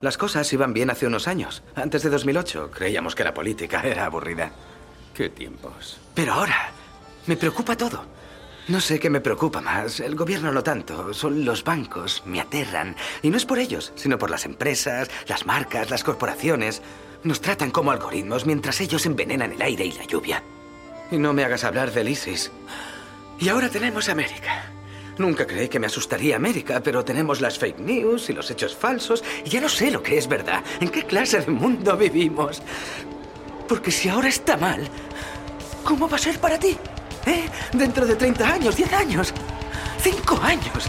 Las cosas iban bien hace unos años. Antes de 2008 creíamos que la política era aburrida. ¿Qué tiempos? Pero ahora me preocupa todo. No sé qué me preocupa más. El gobierno no tanto. Son los bancos. Me aterran. Y no es por ellos, sino por las empresas, las marcas, las corporaciones. Nos tratan como algoritmos mientras ellos envenenan el aire y la lluvia. Y no me hagas hablar del ISIS. Y ahora tenemos América. Nunca creí que me asustaría América, pero tenemos las fake news y los hechos falsos y ya no sé lo que es verdad. ¿En qué clase de mundo vivimos? Porque si ahora está mal, ¿cómo va a ser para ti? ¿Eh? Dentro de 30 años, 10 años, 5 años.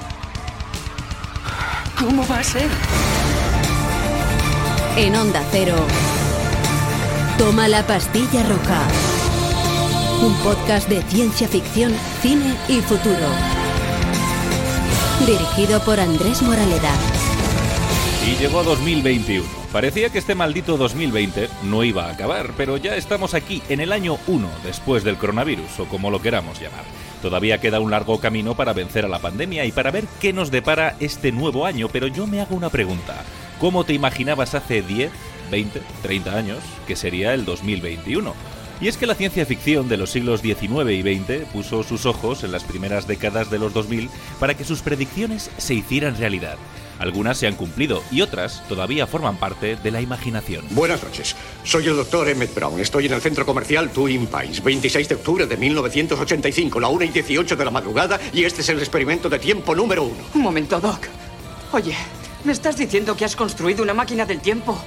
¿Cómo va a ser? En Onda Cero, toma la pastilla roja. Un podcast de ciencia ficción, cine y futuro. Dirigido por Andrés Moraleda. Y llegó 2021. Parecía que este maldito 2020 no iba a acabar, pero ya estamos aquí en el año 1 después del coronavirus, o como lo queramos llamar. Todavía queda un largo camino para vencer a la pandemia y para ver qué nos depara este nuevo año, pero yo me hago una pregunta. ¿Cómo te imaginabas hace 10, 20, 30 años que sería el 2021? Y es que la ciencia ficción de los siglos XIX y XX puso sus ojos en las primeras décadas de los 2000 para que sus predicciones se hicieran realidad. Algunas se han cumplido y otras todavía forman parte de la imaginación. Buenas noches. Soy el doctor Emmett Brown. Estoy en el centro comercial Twin Pines, 26 de octubre de 1985, la 1 y 18 de la madrugada, y este es el experimento de tiempo número uno. Un momento, Doc. Oye, ¿me estás diciendo que has construido una máquina del tiempo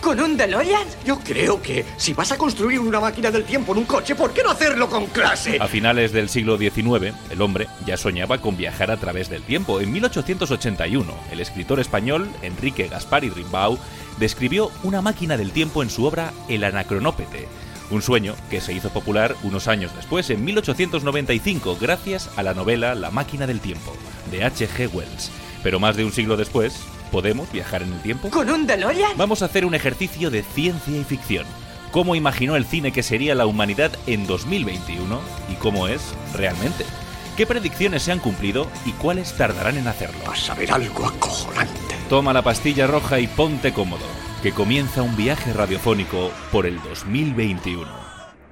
¿Con un DeLorean? Yo creo que si vas a construir una máquina del tiempo en un coche, ¿por qué no hacerlo con clase? A finales del siglo XIX, el hombre ya soñaba con viajar a través del tiempo. En 1881, el escritor español Enrique Gaspari Rimbaud describió una máquina del tiempo en su obra El Anacronópete. Un sueño que se hizo popular unos años después, en 1895, gracias a la novela La máquina del tiempo, de H.G. Wells. Pero más de un siglo después, ¿Podemos viajar en el tiempo? ¿Con un DeLorean? Vamos a hacer un ejercicio de ciencia y ficción. ¿Cómo imaginó el cine que sería la humanidad en 2021 y cómo es realmente? ¿Qué predicciones se han cumplido y cuáles tardarán en hacerlo? Vas a ver algo acojonante. Toma la pastilla roja y ponte cómodo, que comienza un viaje radiofónico por el 2021,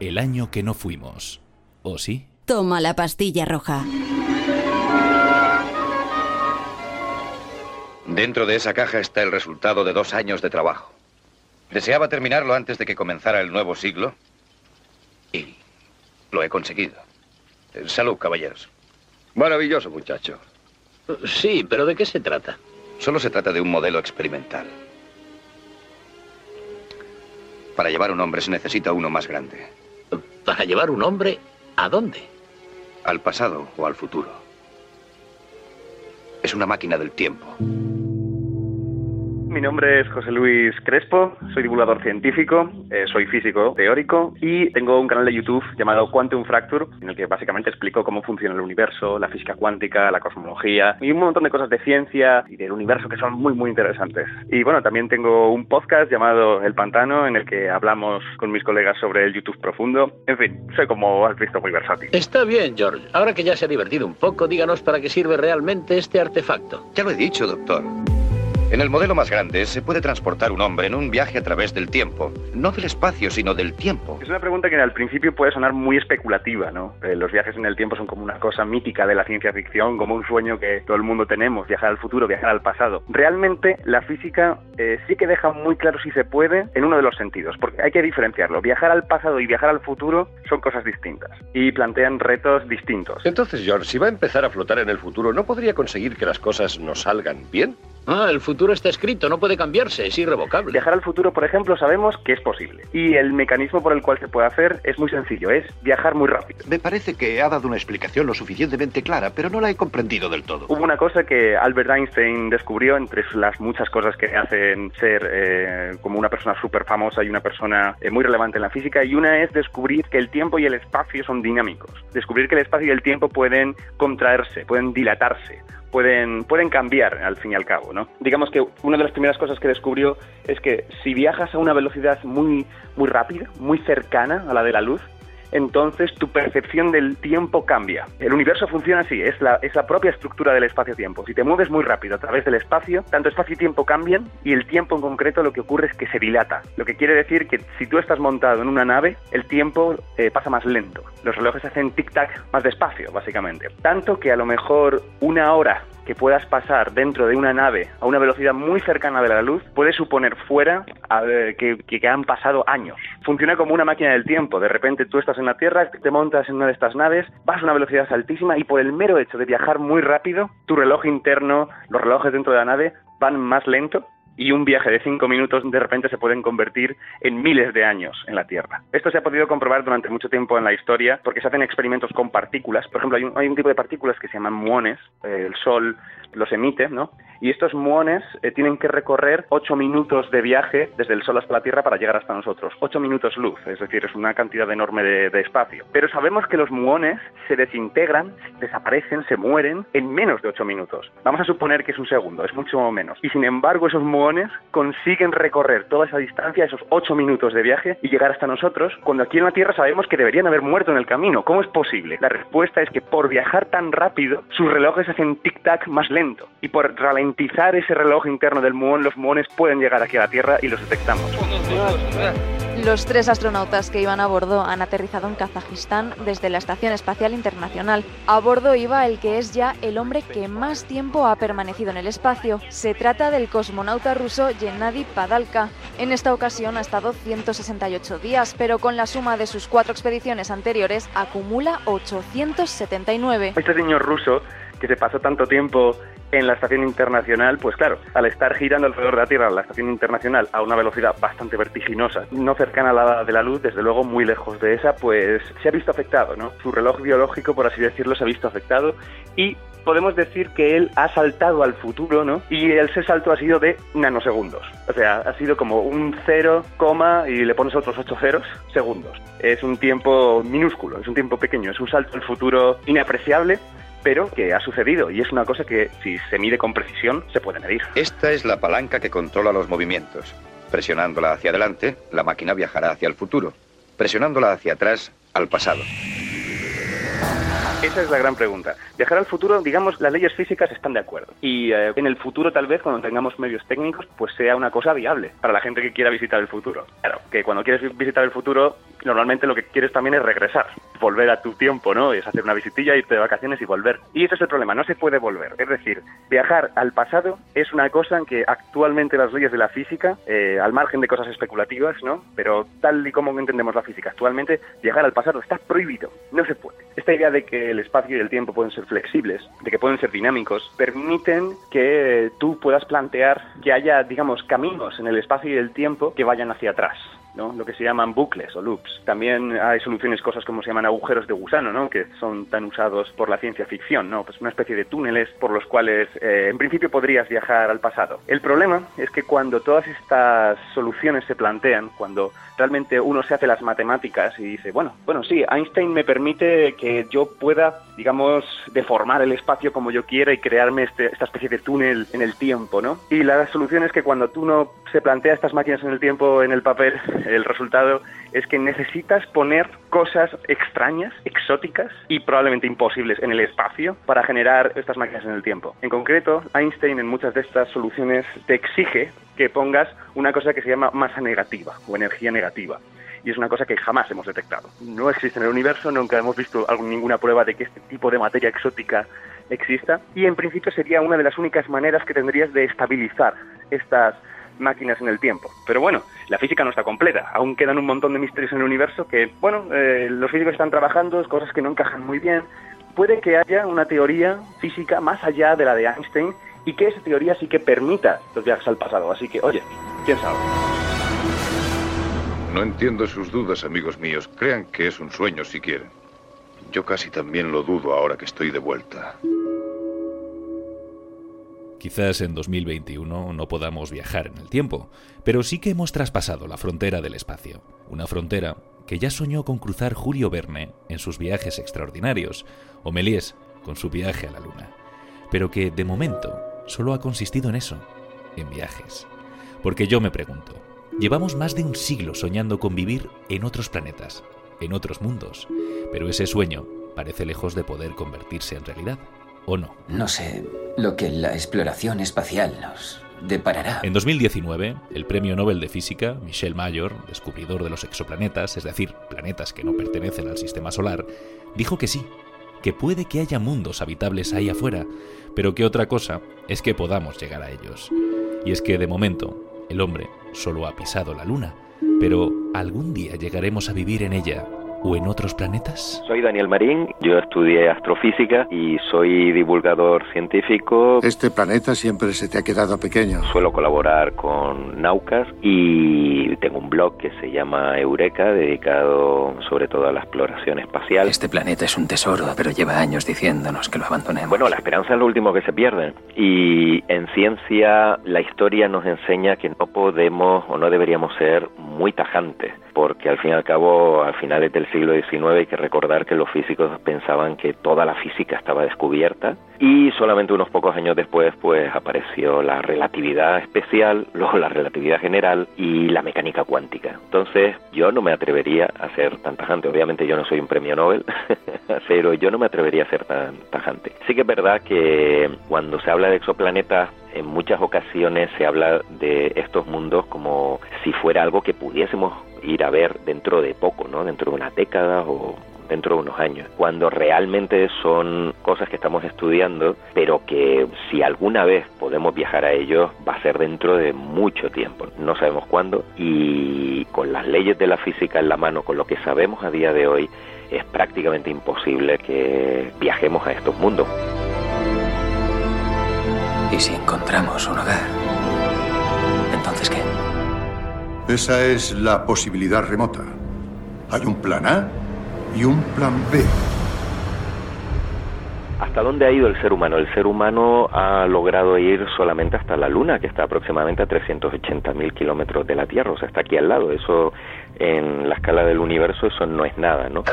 el año que no fuimos. ¿O sí? Toma la pastilla roja. Dentro de esa caja está el resultado de dos años de trabajo. Deseaba terminarlo antes de que comenzara el nuevo siglo y lo he conseguido. Salud, caballeros. Maravilloso, muchacho. Sí, pero ¿de qué se trata? Solo se trata de un modelo experimental. Para llevar un hombre se necesita uno más grande. ¿Para llevar un hombre a dónde? Al pasado o al futuro. Es una máquina del tiempo. Mi nombre es José Luis Crespo, soy divulgador científico, eh, soy físico teórico y tengo un canal de YouTube llamado Quantum Fracture, en el que básicamente explico cómo funciona el universo, la física cuántica, la cosmología y un montón de cosas de ciencia y del universo que son muy, muy interesantes. Y bueno, también tengo un podcast llamado El Pantano, en el que hablamos con mis colegas sobre el YouTube profundo. En fin, soy como has visto muy versátil. Está bien, George. Ahora que ya se ha divertido un poco, díganos para qué sirve realmente este artefacto. Ya lo he dicho, doctor. En el modelo más grande se puede transportar un hombre en un viaje a través del tiempo. No del espacio, sino del tiempo. Es una pregunta que al principio puede sonar muy especulativa, ¿no? Eh, los viajes en el tiempo son como una cosa mítica de la ciencia ficción, como un sueño que todo el mundo tenemos, viajar al futuro, viajar al pasado. Realmente la física eh, sí que deja muy claro si se puede en uno de los sentidos, porque hay que diferenciarlo. Viajar al pasado y viajar al futuro son cosas distintas y plantean retos distintos. Entonces, George, si va a empezar a flotar en el futuro, ¿no podría conseguir que las cosas nos salgan bien? Ah, el futuro está escrito, no puede cambiarse, es irrevocable. Viajar al futuro, por ejemplo, sabemos que es posible. Y el mecanismo por el cual se puede hacer es muy sencillo, es viajar muy rápido. Me parece que ha dado una explicación lo suficientemente clara, pero no la he comprendido del todo. Hubo una cosa que Albert Einstein descubrió entre las muchas cosas que hacen ser eh, como una persona súper famosa y una persona eh, muy relevante en la física, y una es descubrir que el tiempo y el espacio son dinámicos. Descubrir que el espacio y el tiempo pueden contraerse, pueden dilatarse pueden, pueden cambiar al fin y al cabo, ¿no? Digamos que una de las primeras cosas que descubrió es que si viajas a una velocidad muy, muy rápida, muy cercana a la de la luz, entonces tu percepción del tiempo cambia. El universo funciona así, es la, propia estructura del espacio-tiempo. Si te mueves muy rápido a través del espacio, tanto espacio y tiempo cambian y el tiempo en concreto lo que ocurre es que se dilata. Lo que quiere decir que si tú estás montado en una nave, el tiempo eh, pasa más lento. Los relojes hacen tic-tac más despacio, básicamente. Tanto que a lo mejor una hora que puedas pasar dentro de una nave a una velocidad muy cercana de la luz puede suponer fuera que, que, han pasado años. Funciona como una máquina del tiempo. De repente tú estás en la Tierra, te montas en una de estas naves, vas a una velocidad altísima y por el mero hecho de viajar muy rápido, tu reloj interno, los relojes dentro de la nave van más lento y un viaje de cinco minutos de repente se pueden convertir en miles de años en la Tierra. Esto se ha podido comprobar durante mucho tiempo en la historia porque se hacen experimentos con partículas. Por ejemplo, hay un, tipo de partículas que se llaman muones. Eh, el Sol los emite, ¿no? Y estos muones eh, tienen que recorrer 8 minutos de viaje desde el Sol hasta la Tierra para llegar hasta nosotros. 8 minutos luz, es decir, es una cantidad enorme de, espacio. Pero sabemos que los muones se desintegran, desaparecen, se mueren en menos de 8 minutos. Vamos a suponer que es un segundo, es mucho menos. Y sin embargo, esos muones consiguen recorrer toda esa distancia, esos 8 minutos de viaje, y llegar hasta nosotros, cuando aquí en la Tierra sabemos que deberían haber muerto en el camino. ¿Cómo es posible? La respuesta es que por viajar tan rápido, sus relojes hacen tic-tac más lento. Y por ralentizar ese reloj interno del muón, los muones pueden llegar aquí a la Tierra y los detectamos. Los tres astronautas que iban a bordo han aterrizado en Kazajistán desde la Estación Espacial Internacional. A bordo iba el que es ya el hombre que más tiempo ha permanecido en el espacio. Se trata del cosmonauta ruso Gennady Padalka. En esta ocasión ha estado 168 días, pero con la suma de sus cuatro expediciones anteriores acumula 879. Este señor ruso que se pasó tanto tiempo en la estación internacional, pues claro, al estar girando alrededor de la Tierra, la estación internacional, a una velocidad bastante vertiginosa, no cercana a la de la luz, desde luego muy lejos de esa, pues se ha visto afectado, ¿no? Su reloj biológico, por así decirlo, se ha visto afectado y podemos decir que él ha saltado al futuro, ¿no? Y ese salto ha sido de nanosegundos. O sea, ha sido como un cero, coma, y le pones otros ocho ceros, segundos. Es un tiempo minúsculo, es un tiempo pequeño, es un salto al futuro inapreciable, pero que ha sucedido y es una cosa que si se mide con precisión se puede medir. Esta es la palanca que controla los movimientos. Presionándola hacia adelante, la máquina viajará hacia el futuro. Presionándola hacia atrás, al pasado. Esa es la gran pregunta. Viajar al futuro, digamos, las leyes físicas están de acuerdo. Y eh, en el futuro, tal vez, cuando tengamos medios técnicos, pues sea una cosa viable para la gente que quiera visitar el futuro. Claro, que cuando quieres visitar el futuro, normalmente lo que quieres también es regresar, volver a tu tiempo, ¿no? Es hacer una visitilla, irte de vacaciones y volver. Y ese es el problema, no se puede volver. Es decir, viajar al pasado es una cosa en que actualmente las leyes de la física, eh, al margen de cosas especulativas, ¿no? Pero tal y como entendemos la física actualmente, viajar al pasado está prohibido, no se puede. Esta idea de que el espacio y el tiempo pueden ser flexibles, de que pueden ser dinámicos, permiten que tú puedas plantear que haya, digamos, caminos en el espacio y el tiempo que vayan hacia atrás. ¿No? lo que se llaman bucles o loops. También hay soluciones, cosas como se llaman agujeros de gusano, ¿no? que son tan usados por la ciencia ficción, ¿no? pues una especie de túneles por los cuales eh, en principio podrías viajar al pasado. El problema es que cuando todas estas soluciones se plantean, cuando realmente uno se hace las matemáticas y dice, bueno, bueno, sí, Einstein me permite que yo pueda, digamos, deformar el espacio como yo quiera y crearme este, esta especie de túnel en el tiempo, ¿no? Y la solución es que cuando tú no se plantea estas máquinas en el tiempo en el papel, el resultado es que necesitas poner cosas extrañas, exóticas y probablemente imposibles en el espacio para generar estas máquinas en el tiempo. En concreto, Einstein en muchas de estas soluciones te exige que pongas una cosa que se llama masa negativa o energía negativa y es una cosa que jamás hemos detectado. No existe en el universo, nunca hemos visto ninguna prueba de que este tipo de materia exótica exista y en principio sería una de las únicas maneras que tendrías de estabilizar estas máquinas en el tiempo. Pero bueno, la física no está completa. Aún quedan un montón de misterios en el universo que, bueno, eh, los físicos están trabajando, cosas que no encajan muy bien. Puede que haya una teoría física más allá de la de Einstein y que esa teoría sí que permita los viajes al pasado. Así que, oye, quién sabe. No entiendo sus dudas, amigos míos. Crean que es un sueño si quieren. Yo casi también lo dudo ahora que estoy de vuelta. Quizás en 2021 no podamos viajar en el tiempo, pero sí que hemos traspasado la frontera del espacio. Una frontera que ya soñó con cruzar Julio Verne en sus viajes extraordinarios, o Méliès con su viaje a la Luna, pero que de momento solo ha consistido en eso, en viajes. Porque yo me pregunto, llevamos más de un siglo soñando con vivir en otros planetas, en otros mundos, pero ese sueño parece lejos de poder convertirse en realidad, ¿o no? No sé lo que la exploración espacial nos deparará. En 2019, el premio Nobel de Física, Michel Mayor, descubridor de los exoplanetas, es decir, planetas que no pertenecen al sistema solar, dijo que sí, que puede que haya mundos habitables ahí afuera, pero que otra cosa es que podamos llegar a ellos. Y es que de momento, el hombre solo ha pisado la Luna, pero algún día llegaremos a vivir en ella o en otros planetas? Soy Daniel Marín, yo estudié astrofísica y soy divulgador científico. Este planeta siempre se te ha quedado pequeño. Suelo colaborar con Naucas y tengo un blog que se llama Eureka, dedicado sobre todo a la exploración espacial. Este planeta es un tesoro, pero lleva años diciéndonos que lo abandonemos. Bueno, la esperanza es lo último que se pierde. Y en ciencia la historia nos enseña que no podemos o no deberíamos ser muy tajantes, porque al fin y al cabo, al finales del siglo XIX hay que recordar que los físicos pensaban que toda la física estaba descubierta y solamente unos pocos años después pues apareció la relatividad especial, luego la relatividad general y la mecánica cuántica. Entonces yo no me atrevería a ser tan tajante, obviamente yo no soy un premio Nobel, pero yo no me atrevería a ser tan tajante. Sí que es verdad que cuando se habla de exoplanetas en muchas ocasiones se habla de estos mundos como si fuera algo que pudiésemos ir a ver dentro de poco, ¿no? Dentro de una década o dentro de unos años, cuando realmente son cosas que estamos estudiando, pero que si alguna vez podemos viajar a ellos va a ser dentro de mucho tiempo, no sabemos cuándo, y con las leyes de la física en la mano, con lo que sabemos a día de hoy, es prácticamente imposible que viajemos a estos mundos. ¿Y si encontramos un hogar? Esa es la posibilidad remota. Hay un plan A y un plan B. ¿Hasta dónde ha ido el ser humano? El ser humano ha logrado ir solamente hasta la Luna, que está aproximadamente a 380.000 kilómetros de la Tierra, o sea, está aquí al lado. Eso en la escala del universo eso no es nada, ¿no?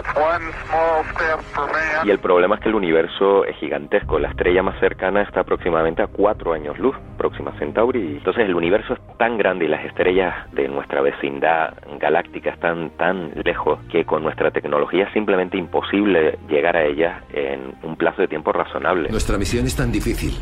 Y el problema es que el universo es gigantesco. La estrella más cercana está aproximadamente a cuatro años luz, Próxima Centauri. Entonces el universo es tan grande y las estrellas de nuestra vecindad galáctica están tan lejos que con nuestra tecnología es simplemente imposible llegar a ellas en un plazo de tiempo razonable. Nuestra misión es tan difícil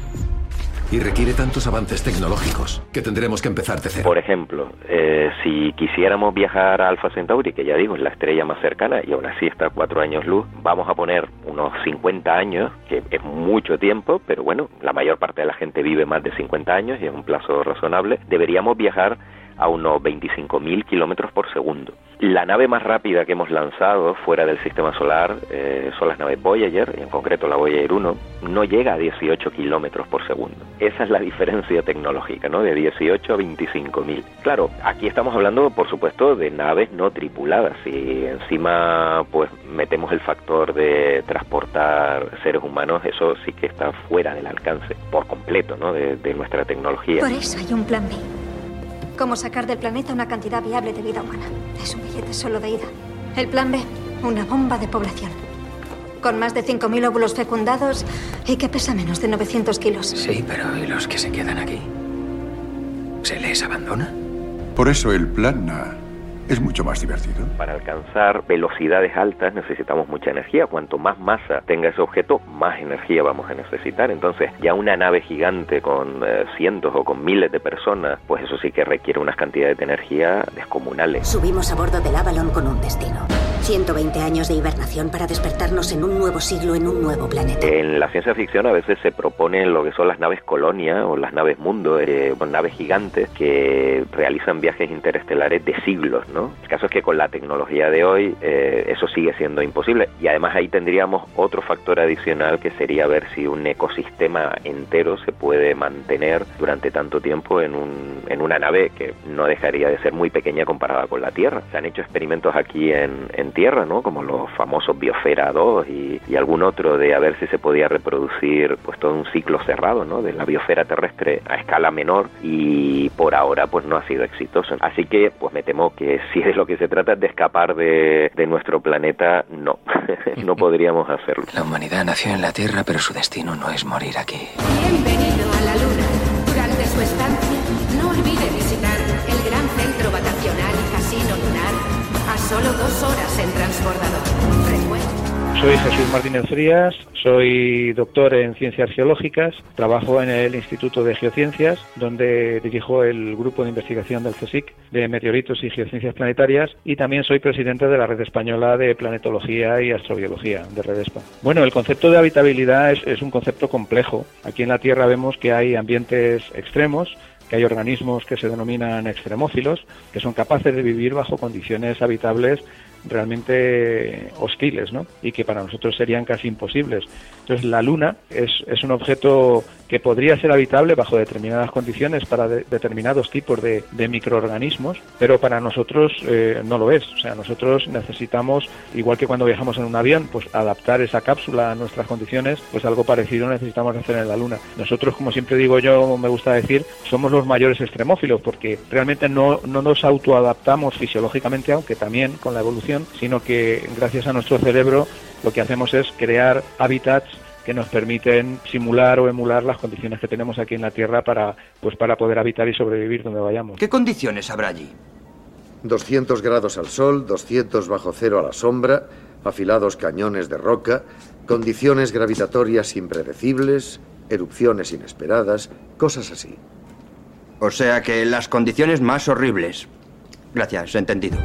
y requiere tantos avances tecnológicos que tendremos que empezar de cero. Por ejemplo, eh, si quisiéramos viajar a Alpha Centauri, que ya digo es la estrella más cercana y aún así está a cuatro años luz, vamos a poner unos 50 años, que es mucho tiempo, pero bueno, la mayor parte de la gente vive más de 50 años y es un plazo razonable, deberíamos viajar a unos 25.000 kilómetros por segundo. La nave más rápida que hemos lanzado fuera del sistema solar eh, son las naves Voyager, y en concreto la Voyager 1, no llega a 18 kilómetros por segundo. Esa es la diferencia tecnológica, ¿no? De 18 a 25.000. Claro, aquí estamos hablando, por supuesto, de naves no tripuladas. Y encima, pues, metemos el factor de transportar seres humanos, eso sí que está fuera del alcance, por completo, ¿no? De, de nuestra tecnología. Por eso hay un plan B. Cómo sacar del planeta una cantidad viable de vida humana. Es un billete solo de ida. El plan B, una bomba de población. Con más de 5.000 óvulos fecundados y que pesa menos de 900 kilos. Sí, pero ¿y los que se quedan aquí? ¿Se les abandona? Por eso el plan A es mucho más divertido. Para alcanzar velocidades altas necesitamos mucha energía. Cuanto más masa tenga ese objeto, más energía vamos a necesitar. Entonces, ya una nave gigante con eh, cientos o con miles de personas, pues eso sí que requiere unas cantidades de energía descomunales. Subimos a bordo del Avalon con un destino. 120 años de hibernación para despertarnos en un nuevo siglo en un nuevo planeta. En la ciencia ficción a veces se proponen lo que son las naves colonia o las naves mundo, eh, naves gigantes que realizan viajes interestelares de siglos, ¿no? El caso es que con la tecnología de hoy eh, eso sigue siendo imposible y además ahí tendríamos otro factor adicional que sería ver si un ecosistema entero se puede mantener durante tanto tiempo en, un, en una nave que no dejaría de ser muy pequeña comparada con la Tierra. Se han hecho experimentos aquí en, en Tierra, ¿no? Como los famosos Biosfera 2 y, y, algún otro de a ver si se podía reproducir pues todo un ciclo cerrado, ¿no? De la biosfera terrestre a escala menor y por ahora pues no ha sido exitoso. Así que pues me temo que si de lo que se trata es de escapar de, de nuestro planeta, no, no podríamos hacerlo. La humanidad nació en la Tierra, pero su destino no es morir aquí. Bienvenido a la Luna. Durante su estancia, en transporte Soy Jesús Martínez Frías, soy doctor en ciencias geológicas, trabajo en el Instituto de Geociencias, donde dirijo el grupo de investigación del CSIC de meteoritos y geociencias planetarias y también soy presidente de la Red Española de Planetología y Astrobiología, de Redespa. Bueno, el concepto de habitabilidad es un concepto complejo. Aquí en la Tierra vemos que hay ambientes extremos, que hay organismos que se denominan extremófilos, que son capaces de vivir bajo condiciones habitables realmente hostiles, ¿no? Y que para nosotros serían casi imposibles. Entonces, la Luna es, es un objeto que podría ser habitable bajo determinadas condiciones para determinados tipos de, microorganismos, pero para nosotros eh, no lo es. O sea, nosotros necesitamos, igual que cuando viajamos en un avión, pues adaptar esa cápsula a nuestras condiciones, pues algo parecido necesitamos hacer en la Luna. Nosotros, como siempre digo yo, me gusta decir, somos los mayores extremófilos, porque realmente no nos autoadaptamos fisiológicamente, aunque también con la evolución, sino que gracias a nuestro cerebro lo que hacemos es crear hábitats que nos permiten simular o emular las condiciones que tenemos aquí en la Tierra para, pues, para poder habitar y sobrevivir donde vayamos. ¿Qué condiciones habrá allí? 200 grados al sol, 200 bajo cero a la sombra, afilados cañones de roca, condiciones gravitatorias impredecibles, erupciones inesperadas, cosas así. O sea que las condiciones más horribles. Gracias, entendido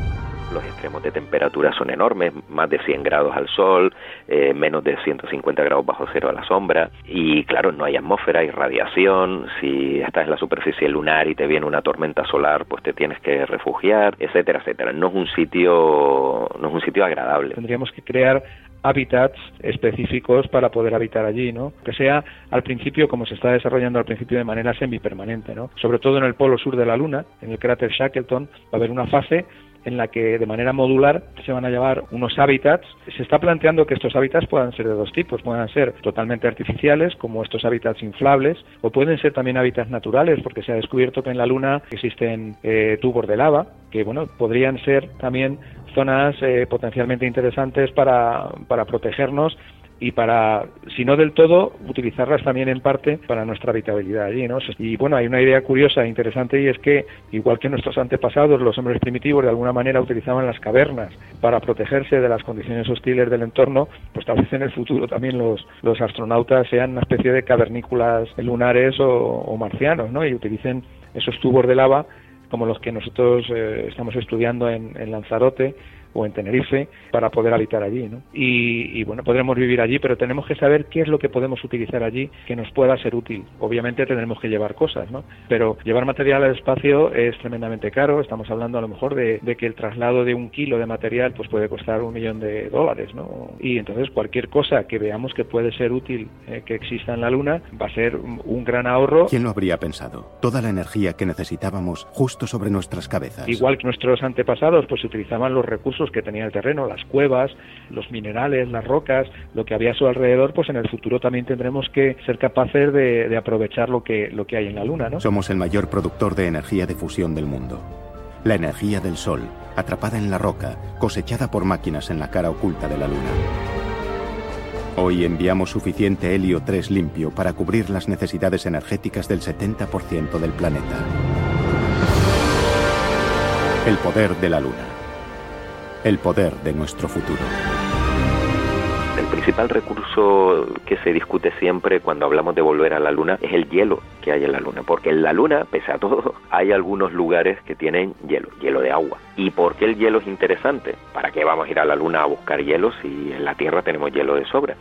los extremos de temperatura son enormes, más de 100 grados al sol, eh, menos de 150 grados bajo cero a la sombra, y claro, no hay atmósfera, hay radiación, si estás en la superficie lunar y te viene una tormenta solar, pues te tienes que refugiar, etcétera, etcétera. No es un sitio, no es un sitio agradable. Tendríamos que crear hábitats específicos para poder habitar allí, ¿no? Que sea al principio como se está desarrollando al principio de manera semipermanente, ¿no? Sobre todo en el polo sur de la Luna, en el cráter Shackleton, va a haber una fase en la que de manera modular se van a llevar unos hábitats. Se está planteando que estos hábitats puedan ser de dos tipos, puedan ser totalmente artificiales, como estos hábitats inflables, o pueden ser también hábitats naturales, porque se ha descubierto que en la Luna existen eh, tubos de lava, que bueno, podrían ser también zonas eh, potencialmente interesantes para, para protegernos y para, si no del todo, utilizarlas también en parte para nuestra habitabilidad allí, ¿no? Y bueno, hay una idea curiosa e interesante y es que, igual que nuestros antepasados, los hombres primitivos de alguna manera utilizaban las cavernas para protegerse de las condiciones hostiles del entorno, pues tal vez en el futuro también los, los astronautas sean una especie de cavernículas lunares o, marcianos, ¿no? Y utilicen esos tubos de lava como los que nosotros eh, estamos estudiando en, en Lanzarote o en Tenerife para poder habitar allí. ¿no? Y, bueno, podremos vivir allí, pero tenemos que saber qué es lo que podemos utilizar allí que nos pueda ser útil. Obviamente tendremos que llevar cosas, ¿no? pero llevar material al espacio es tremendamente caro. Estamos hablando a lo mejor de, que el traslado de un kilo de material pues puede costar un millón de dólares. ¿no? Y entonces cualquier cosa que veamos que puede ser útil eh, que exista en la Luna va a ser un gran ahorro. ¿Quién lo habría pensado? Toda la energía que necesitábamos justo sobre nuestras cabezas. Igual que nuestros antepasados pues utilizaban los recursos que tenía el terreno, las cuevas, los minerales, las rocas, lo que había a su alrededor, pues en el futuro también tendremos que ser capaces de, aprovechar lo que, lo que hay en la Luna. ¿no? Somos el mayor productor de energía de fusión del mundo. La energía del Sol, atrapada en la roca, cosechada por máquinas en la cara oculta de la Luna. Hoy enviamos suficiente helio 3 limpio para cubrir las necesidades energéticas del 70% del planeta. El poder de la Luna el poder de nuestro futuro. El principal recurso que se discute siempre cuando hablamos de volver a la Luna es el hielo que hay en la Luna, porque en la Luna, pese a todo, hay algunos lugares que tienen hielo, hielo de agua. ¿Y por qué el hielo es interesante? ¿Para qué vamos a ir a la Luna a buscar hielo si en la Tierra tenemos hielo de sobra?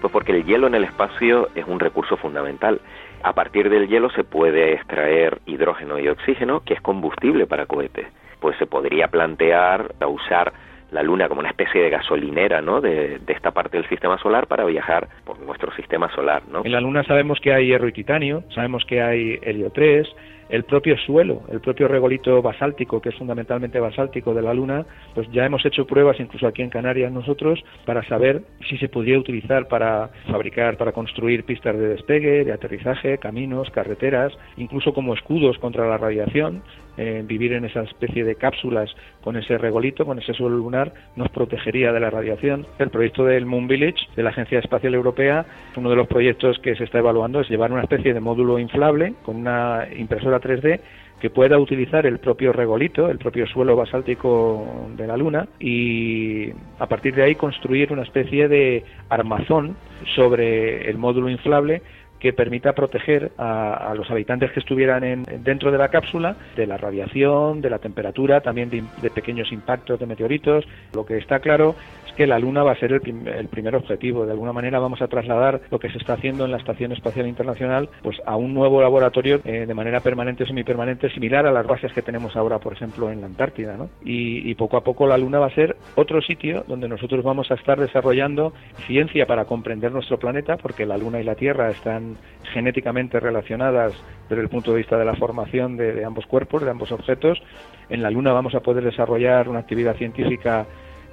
Pues porque el hielo en el espacio es un recurso fundamental. A partir del hielo se puede extraer hidrógeno y oxígeno, que es combustible para cohetes. Pues se podría plantear usar la Luna como una especie de gasolinera ¿no? de, esta parte del sistema solar para viajar por nuestro sistema solar. ¿no? En la Luna sabemos que hay hierro y titanio, sabemos que hay helio 3, el propio suelo, el propio regolito basáltico, que es fundamentalmente basáltico de la Luna, pues ya hemos hecho pruebas incluso aquí en Canarias nosotros para saber si se podría utilizar para fabricar, para construir pistas de despegue, de aterrizaje, caminos, carreteras, incluso como escudos contra la radiación eh, vivir en esa especie de cápsulas con ese regolito, con ese suelo lunar, nos protegería de la radiación. El proyecto del Moon Village de la Agencia Espacial Europea, uno de los proyectos que se está evaluando es llevar una especie de módulo inflable con una impresora 3D que pueda utilizar el propio regolito, el propio suelo basáltico de la Luna y a partir de ahí construir una especie de armazón sobre el módulo inflable que permita proteger a, los habitantes que estuvieran en, dentro de la cápsula de la radiación, de la temperatura, también de, pequeños impactos de meteoritos. Lo que está claro es que la Luna va a ser el, primer objetivo. De alguna manera vamos a trasladar lo que se está haciendo en la Estación Espacial Internacional pues a un nuevo laboratorio eh, de manera permanente o semipermanente, similar a las bases que tenemos ahora, por ejemplo, en la Antártida. Y, y poco a poco la Luna va a ser otro sitio donde nosotros vamos a estar desarrollando ciencia para comprender nuestro planeta, porque la Luna y la Tierra están genéticamente relacionadas desde el punto de vista de la formación de, ambos cuerpos, de ambos objetos. En la Luna vamos a poder desarrollar una actividad científica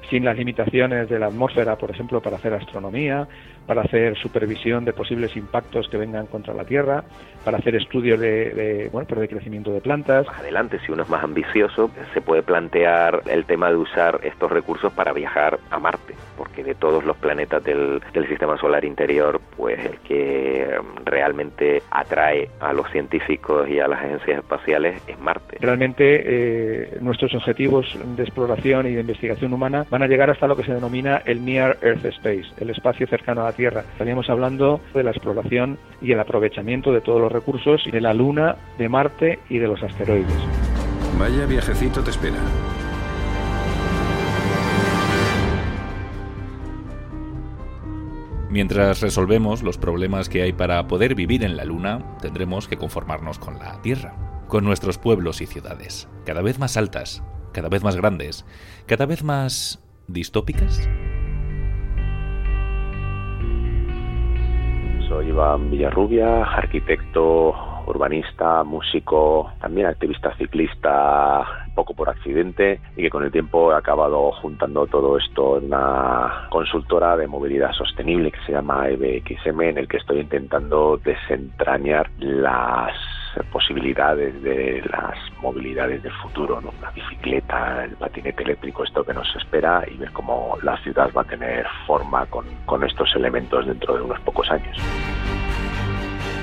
sin las limitaciones de la atmósfera, por ejemplo, para hacer astronomía, para hacer supervisión de posibles impactos que vengan contra la Tierra, para hacer estudios de, bueno, de crecimiento de plantas. Adelante, si uno es más ambicioso, se puede plantear el tema de usar estos recursos para viajar a Marte, porque de todos los planetas del, sistema solar interior, pues el que um, realmente atrae a los científicos y a las agencias espaciales es Marte. Realmente eh, nuestros objetivos de exploración y de investigación humana van a llegar hasta lo que se denomina el Near Earth Space, el espacio cercano a la Tierra. Estaríamos hablando de la exploración y el aprovechamiento de todos los recursos de la Luna, de Marte y de los asteroides. Vaya viajecito te espera. Mientras resolvemos los problemas que hay para poder vivir en la Luna, tendremos que conformarnos con la Tierra, con nuestros pueblos y ciudades, cada vez más altas, cada vez más grandes, cada vez más distópicas. Iván Villarrubia, arquitecto, urbanista, músico, también activista ciclista, poco por accidente y que con el tiempo he acabado juntando todo esto en una consultora de movilidad sostenible que se llama EBXM, en el que estoy intentando desentrañar las posibilidades de las movilidades del futuro, ¿no? la bicicleta, el patinete eléctrico, esto que nos espera y ver cómo la ciudad va a tener forma con, con estos elementos dentro de unos pocos años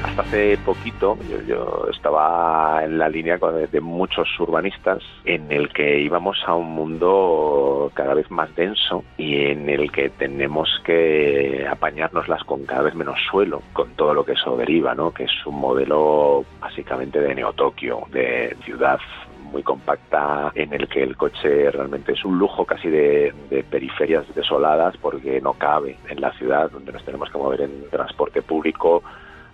hasta hace poquito yo, estaba en la línea de muchos urbanistas en el que íbamos a un mundo cada vez más denso y en el que tenemos que apañárnoslas con cada vez menos suelo, con todo lo que eso deriva, ¿no? que es un modelo básicamente de Neotokio, de ciudad muy compacta en el que el coche realmente es un lujo casi de, de, periferias desoladas porque no cabe en la ciudad donde nos tenemos que mover en transporte público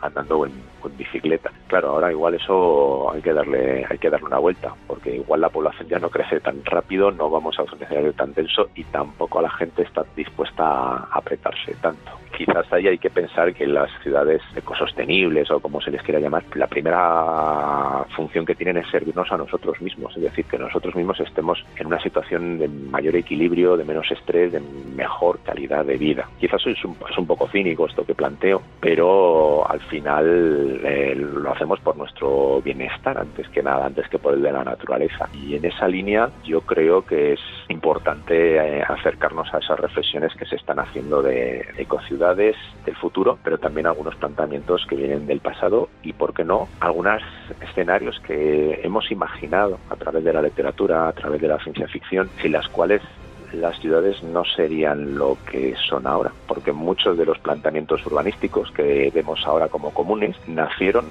andando en, bicicleta. Claro, ahora igual eso hay que darle hay que darle una vuelta, porque igual la población ya no crece tan rápido, no vamos a un escenario tan denso y tampoco la gente está dispuesta a apretarse tanto. Quizás ahí hay que pensar que las ciudades ecosostenibles o como se les quiera llamar, la primera función que tienen es servirnos a nosotros mismos, es decir, que nosotros mismos estemos en una situación de mayor equilibrio, de menos estrés, de mejor calidad de vida. Quizás es un, es un poco cínico esto que planteo, pero al final eh, lo hacemos por nuestro bienestar antes que nada, antes que por el de la naturaleza. Y en esa línea yo creo que es importante eh, acercarnos a esas reflexiones que se están haciendo de ecociudades del futuro, pero también algunos planteamientos que vienen del pasado y, ¿por qué no?, algunos escenarios que hemos imaginado a través de la literatura, a través de la ciencia ficción, sin las cuales las ciudades no serían lo que son ahora, porque muchos de los planteamientos urbanísticos que vemos ahora como comunes nacieron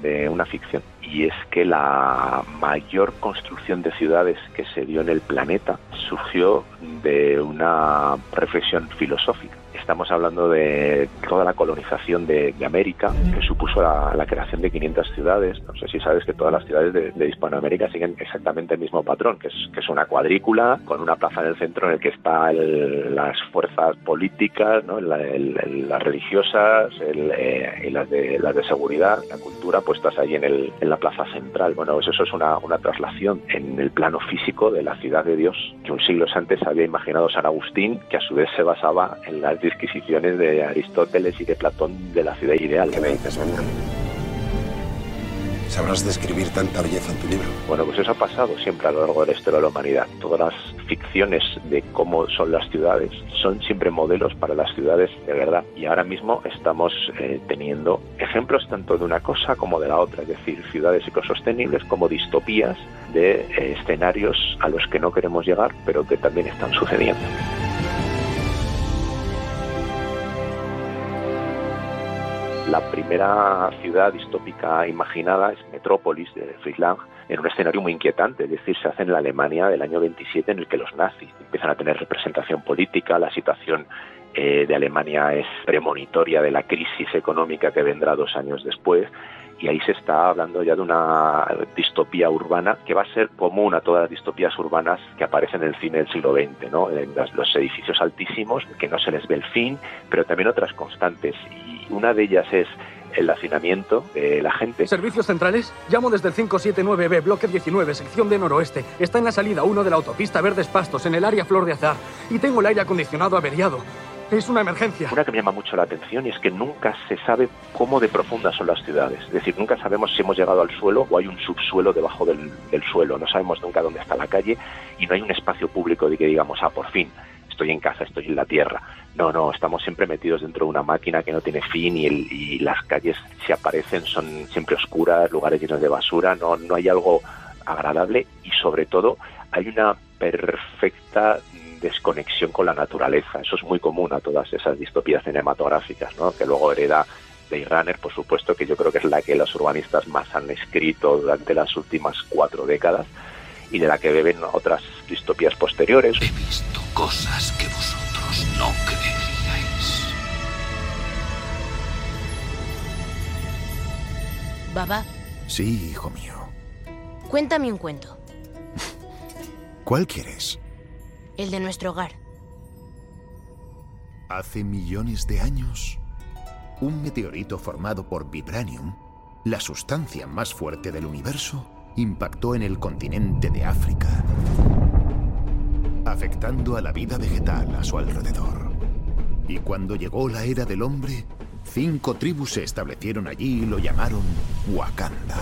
de una ficción. Y es que la mayor construcción de ciudades que se dio en el planeta surgió de una reflexión filosófica Estamos hablando de toda la colonización de, América, que supuso la, creación de 500 ciudades. No sé si sabes que todas las ciudades de, Hispanoamérica siguen exactamente el mismo patrón, que es, que es una cuadrícula con una plaza en el centro en el que están las fuerzas políticas, ¿no? las religiosas eh, y las de, las de seguridad, la cultura, puestas ahí en, el, en la plaza central. Bueno, pues eso es una, una traslación en el plano físico de la ciudad de Dios, que un siglo antes había imaginado San Agustín, que a su vez se basaba en las disquisiciones de Aristóteles y de Platón de la ciudad ideal. ¿Sabrás describir tanta belleza en tu libro? Bueno, pues eso ha pasado siempre a lo largo de la historia de la humanidad. Todas las ficciones de cómo son las ciudades son siempre modelos para las ciudades de verdad. Y ahora mismo estamos eh, teniendo ejemplos tanto de una cosa como de la otra, es decir, ciudades ecosostenibles como distopías de eh, escenarios a los que no queremos llegar, pero que también están sucediendo. La primera ciudad distópica imaginada es Metrópolis de Friedland, en un escenario muy inquietante, es decir, se hace en la Alemania del año 27 en el que los nazis empiezan a tener representación política, la situación eh, de Alemania es premonitoria de la crisis económica que vendrá dos años después y ahí se está hablando ya de una distopía urbana que va a ser común a todas las distopías urbanas que aparecen en el cine del siglo XX, ¿no? En los edificios altísimos, que no se les ve el fin, pero también otras constantes. Y una de ellas es el hacinamiento de la gente. Servicios centrales. Llamo desde el 579B, bloque 19, sección de noroeste. Está en la salida 1 de la autopista Verdes Pastos, en el área Flor de Azar. Y tengo el aire acondicionado averiado. Es una emergencia. Una que me llama mucho la atención y es que nunca se sabe cómo de profundas son las ciudades. Es decir, nunca sabemos si hemos llegado al suelo o hay un subsuelo debajo del, del suelo. No sabemos nunca dónde está la calle y no hay un espacio público de que digamos, ah, por fin, estoy en casa, estoy en la tierra. No, no, estamos siempre metidos dentro de una máquina que no tiene fin y, las calles, si aparecen, son siempre oscuras, lugares llenos de basura, no, no hay algo agradable y sobre todo hay una perfecta desconexión con la naturaleza. Eso es muy común a todas esas distopías cinematográficas, ¿no? que luego hereda Blade Runner, por supuesto, que yo creo que es la que los urbanistas más han escrito durante las últimas cuatro décadas y de la que beben otras distopías posteriores. He visto cosas que vosotros no creeríais. Baba, Sí, hijo mío. cuéntame un cuento. ¿Cuál quieres? El de nuestro hogar. Hace millones de años, un meteorito formado por vibranium, la sustancia más fuerte del universo, impactó en el continente de África, afectando a la vida vegetal a su alrededor. Y cuando llegó la era del hombre, cinco tribus se establecieron allí y lo llamaron Wakanda.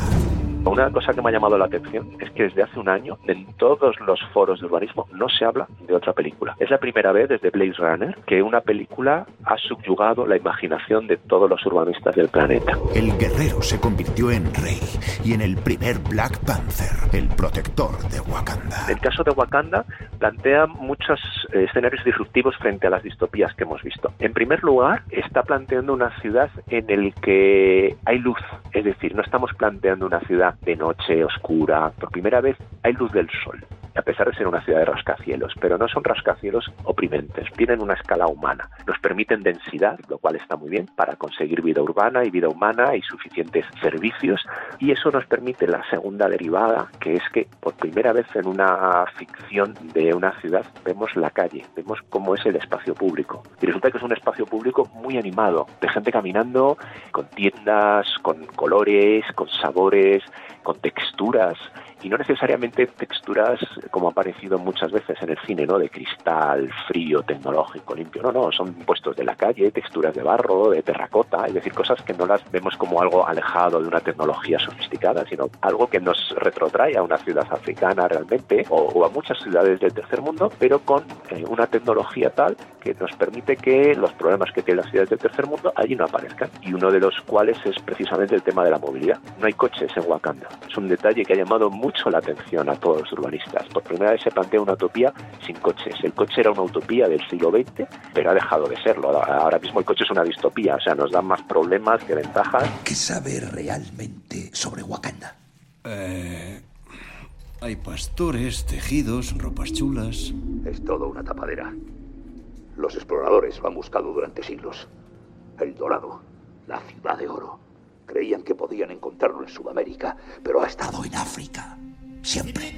Una cosa que me ha llamado la atención es que desde hace un año en todos los foros de urbanismo no se habla de otra película. Es la primera vez desde Blade Runner que una película ha subyugado la imaginación de todos los urbanistas del planeta. El guerrero se convirtió en rey y en el primer Black Panther, el protector de Wakanda. El caso de Wakanda plantea muchos eh, escenarios disruptivos frente a las distopías que hemos visto. En primer lugar, está planteando una ciudad en el que hay luz, es decir, no estamos planteando una ciudad de noche oscura. Por primera vez hay luz del sol, a pesar de ser una ciudad de rascacielos, pero no son rascacielos oprimentes, tienen una escala humana, nos permiten densidad, lo cual está muy bien para conseguir vida urbana y vida humana y suficientes servicios, y eso nos permite la segunda derivada, que es que por primera vez en una ficción de una ciudad vemos la calle, vemos cómo es el espacio público. Y resulta que es un espacio público muy animado, de gente caminando, con tiendas, con colores, con sabores, con texturas y no necesariamente texturas como ha aparecido muchas veces en el cine, ¿no? De cristal, frío, tecnológico, limpio. No, no, son puestos de la calle, texturas de barro, de terracota, es decir, cosas que no las vemos como algo alejado de una tecnología sofisticada, sino algo que nos retrotrae a una ciudad africana realmente o, a muchas ciudades del tercer mundo, pero con eh, una tecnología tal que nos permite que los problemas que tienen las ciudades del tercer mundo allí no aparezcan. Y uno de los cuales es precisamente el tema de la movilidad. No hay coches en Wakanda. Es un detalle que ha llamado mucho la atención a todos los urbanistas. Por primera vez se plantea una utopía sin coches. El coche era una utopía del siglo XX, pero ha dejado de serlo. Ahora mismo el coche es una distopía, o sea, nos da más problemas que ventajas. ¿Qué sabe realmente sobre Wakanda? Eh, hay pastores, tejidos, ropas chulas. Es todo una tapadera. Los exploradores lo han buscado durante siglos. El Dorado, la ciudad de oro. Creían que podían encontrarlo en Sudamérica, pero ha estado en África. Siempre.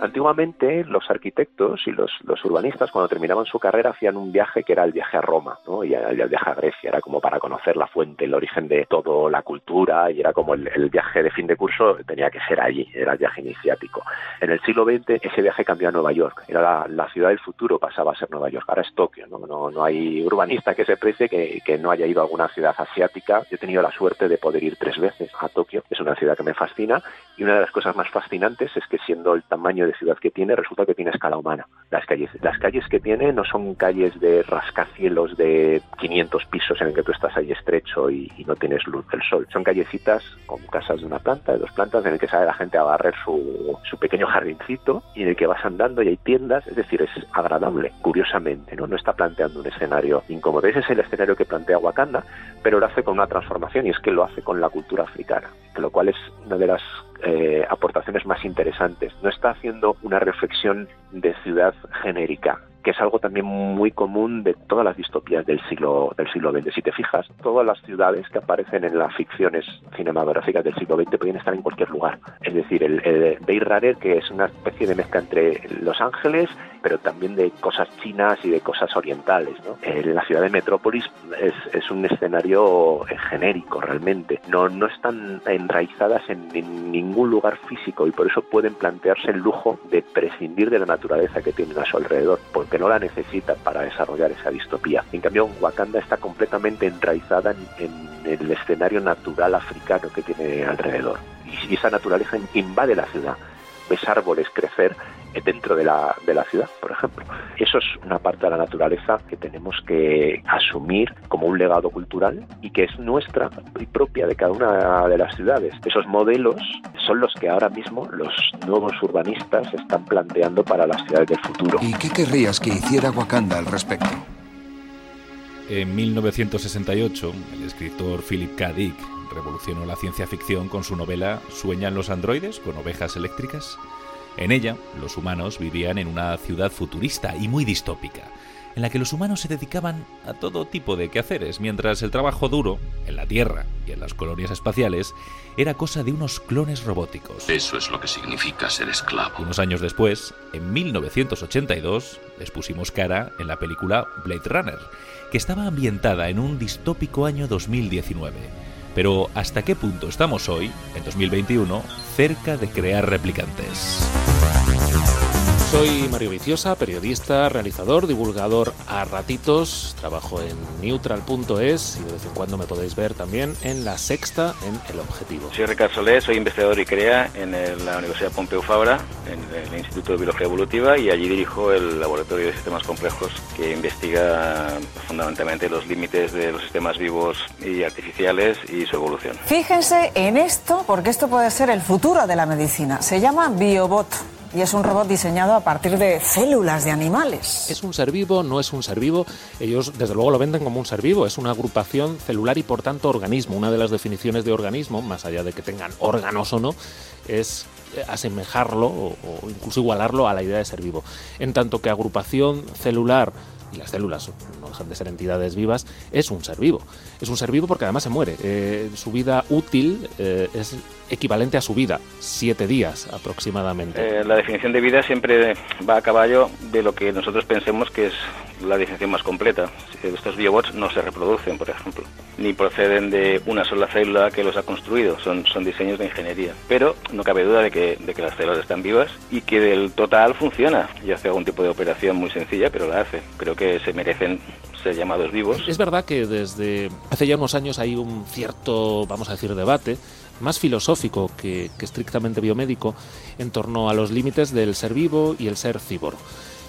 Antiguamente los arquitectos y los, urbanistas cuando terminaban su carrera hacían un viaje que era el viaje a Roma ¿no? y el viaje a Grecia, era como para conocer la fuente, el origen de toda la cultura y era como el, viaje de fin de curso tenía que ser allí, era el viaje iniciático. En el siglo XX ese viaje cambió a Nueva York, era la, ciudad del futuro, pasaba a ser Nueva York, ahora es Tokio, no, no, hay urbanista que se precie que, que no haya ido a alguna ciudad asiática. Yo he tenido la suerte de poder ir tres veces a Tokio, es una ciudad que me fascina y una de las cosas más fascinantes es que siendo el tamaño de ciudad que tiene, resulta que tiene escala humana. Las calles, las calles que tiene no son calles de rascacielos de 500 pisos en el que tú estás ahí estrecho y, no tienes luz del sol. Son callecitas con casas de una planta, de dos plantas, en el que sale la gente a barrer su, su pequeño jardincito y en el que vas andando y hay tiendas, es decir, es agradable, curiosamente, ¿no? No está planteando un escenario incómodo. Ese es el escenario que plantea Wakanda, pero lo hace con una transformación y es que lo hace con la cultura africana, lo cual es una de las eh, aportaciones más interesantes. No está haciendo una reflexión de ciudad genérica, que es algo también muy común de todas las distopías del siglo del siglo XX. Si te fijas, todas las ciudades que aparecen en las ficciones cinematográficas del siglo XX pueden estar en cualquier lugar. Es decir, el, el que es una especie de mezcla entre Los Ángeles, pero también de cosas chinas y de cosas orientales. Eh, la ciudad de Metrópolis es, un escenario genérico realmente. No, están enraizadas en, en ningún lugar físico y por eso pueden plantearse el lujo de prescindir de la naturaleza que tienen a su alrededor, porque no la necesitan para desarrollar esa distopía. En cambio, Wakanda está completamente enraizada en, el escenario natural africano que tiene alrededor. Y esa naturaleza invade la ciudad. Ves árboles crecer dentro de la, de la ciudad, por ejemplo. Eso es una parte de la naturaleza que tenemos que asumir como un legado cultural y que es nuestra y propia de cada una de las ciudades. Esos modelos son los que ahora mismo los nuevos urbanistas están planteando para las ciudades del futuro. ¿Y qué querrías que hiciera Wakanda al respecto? En 1968, el escritor Philip K. Dick revolucionó la ciencia ficción con su novela ¿Sueñan los androides con ovejas eléctricas? En ella, los humanos vivían en una ciudad futurista y muy distópica, en la que los humanos se dedicaban a todo tipo de quehaceres, mientras el trabajo duro, en la Tierra y en las colonias espaciales, era cosa de unos clones robóticos. Eso es lo que significa ser esclavo. Unos años después, en 1982, les pusimos cara en la película Blade Runner, que estaba ambientada en un distópico año 2019. Pero ¿hasta qué punto estamos hoy, en 2021, cerca de crear replicantes? Soy Mario Viciosa, periodista, realizador, divulgador a ratitos. Trabajo en neutral.es y de vez en cuando me podéis ver también en La Sexta, en El Objetivo. Soy Ricardo Solé, soy investigador y crea en la Universidad Pompeu Fabra, en el Instituto de Biología Evolutiva, y allí dirijo el Laboratorio de Sistemas Complejos que investiga fundamentalmente los límites de los sistemas vivos y artificiales y su evolución. Fíjense en esto, porque esto puede ser el futuro de la medicina. Se llama Biobot y es un robot diseñado a partir de células de animales. ¿Es un ser vivo? ¿No es un ser vivo? Ellos desde luego lo venden como un ser vivo, es una agrupación celular y por tanto organismo. Una de las definiciones de organismo, más allá de que tengan órganos o no, es asemejarlo o, o incluso igualarlo a la idea de ser vivo. En tanto que agrupación celular y las células no dejan de ser entidades vivas, es un ser vivo. Es un ser vivo porque además se muere. Eh, su vida útil eh, es equivalente a su vida, siete días aproximadamente. Eh, la definición de vida siempre va a caballo de lo que nosotros pensemos que es la definición más completa. Estos biobots no se reproducen, por ejemplo, ni proceden de una sola célula que los ha construido, son, son diseños de ingeniería. Pero no cabe duda de que, de que las células están vivas y que del total funciona y hace algún tipo de operación muy sencilla, pero la hace. Creo que se merecen ser llamados vivos. Es verdad que desde hace ya unos años hay un cierto, vamos a decir, debate más filosófico que, que estrictamente biomédico en torno a los límites del ser vivo y el ser cíborg.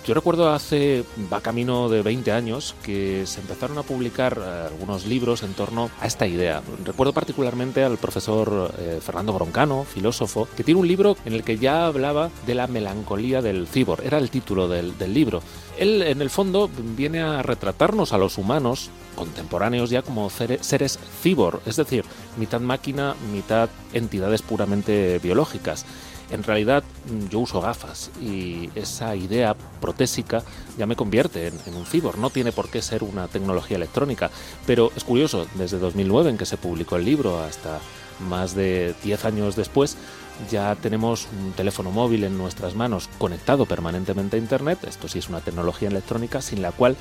Yo recuerdo hace, va camino de 20 años, que se empezaron a publicar eh, algunos libros en torno a esta idea. Recuerdo particularmente al profesor eh, Fernando Broncano, filósofo, que tiene un libro en el que ya hablaba de la melancolía del cibor. Era el título del, del libro. Él, en el fondo, viene a retratarnos a los humanos contemporáneos ya como seres cibor, es decir, mitad máquina, mitad entidades puramente biológicas en realidad yo uso gafas y esa idea protésica ya me convierte en, un cibor. No tiene por qué ser una tecnología electrónica, pero es curioso, desde 2009 en que se publicó el libro hasta más de 10 años después, ya tenemos un teléfono móvil en nuestras manos conectado permanentemente a Internet. Esto sí es una tecnología electrónica sin la cual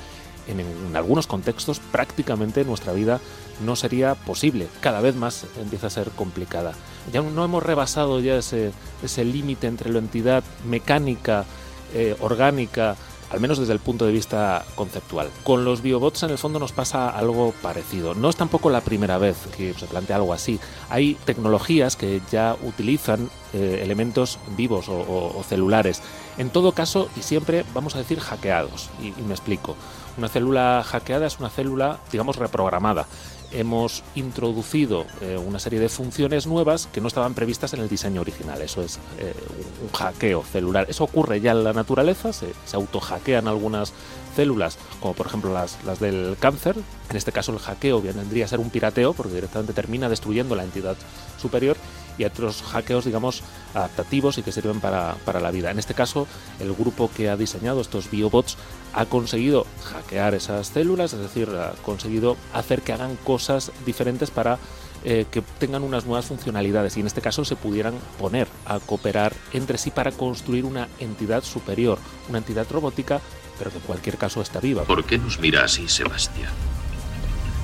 en, algunos contextos prácticamente nuestra vida no sería posible. Cada vez más empieza a ser complicada. Ya no hemos rebasado ya ese, ese límite entre la entidad mecánica, eh, orgánica, al menos desde el punto de vista conceptual. Con los biobots en el fondo nos pasa algo parecido. No es tampoco la primera vez que se plantea algo así. Hay tecnologías que ya utilizan eh, elementos vivos o, celulares. En todo caso, y siempre vamos a decir hackeados. Y, y me explico. Una célula hackeada es una célula, digamos, reprogramada hemos introducido eh, una serie de funciones nuevas que no estaban previstas en el diseño original. Eso es eh, un hackeo celular. Eso ocurre ya en la naturaleza, se, se autohackean algunas células, como por ejemplo las, del cáncer. En este caso el hackeo vendría a ser un pirateo, porque directamente termina destruyendo la entidad superior y otros hackeos, digamos, adaptativos y que sirven para, para, la vida. En este caso, el grupo que ha diseñado estos biobots ha conseguido hackear esas células, es decir, ha conseguido hacer que hagan cosas diferentes para eh, que tengan unas nuevas funcionalidades y en este caso se pudieran poner a cooperar entre sí para construir una entidad superior, una entidad robótica, pero que en cualquier caso está viva. ¿Por qué nos mira así, Sebastián?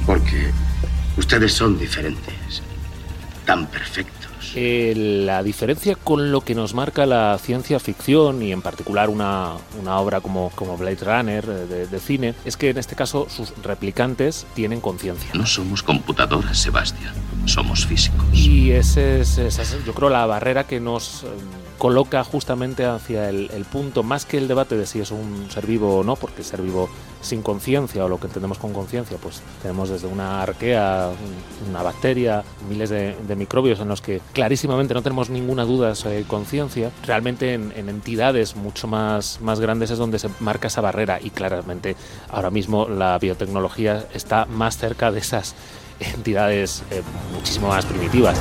Porque ustedes son diferentes, tan perfectos. Eh, la diferencia con lo que nos marca la ciencia ficción y en particular una, una obra como, como Blade Runner de, de, cine es que en este caso sus replicantes tienen conciencia. No somos computadoras, Sebastián, somos físicos. Y ese es, esa es yo creo, la barrera que nos... Coloca justamente hacia el, punto, más que el debate de si es un ser vivo o no, porque ser vivo sin conciencia o lo que entendemos con conciencia, pues tenemos desde una arquea, una bacteria, miles de, microbios en los que clarísimamente no tenemos ninguna duda sobre conciencia. Realmente en, en, entidades mucho más, más grandes es donde se marca esa barrera y claramente ahora mismo la biotecnología está más cerca de esas entidades eh, muchísimo más primitivas.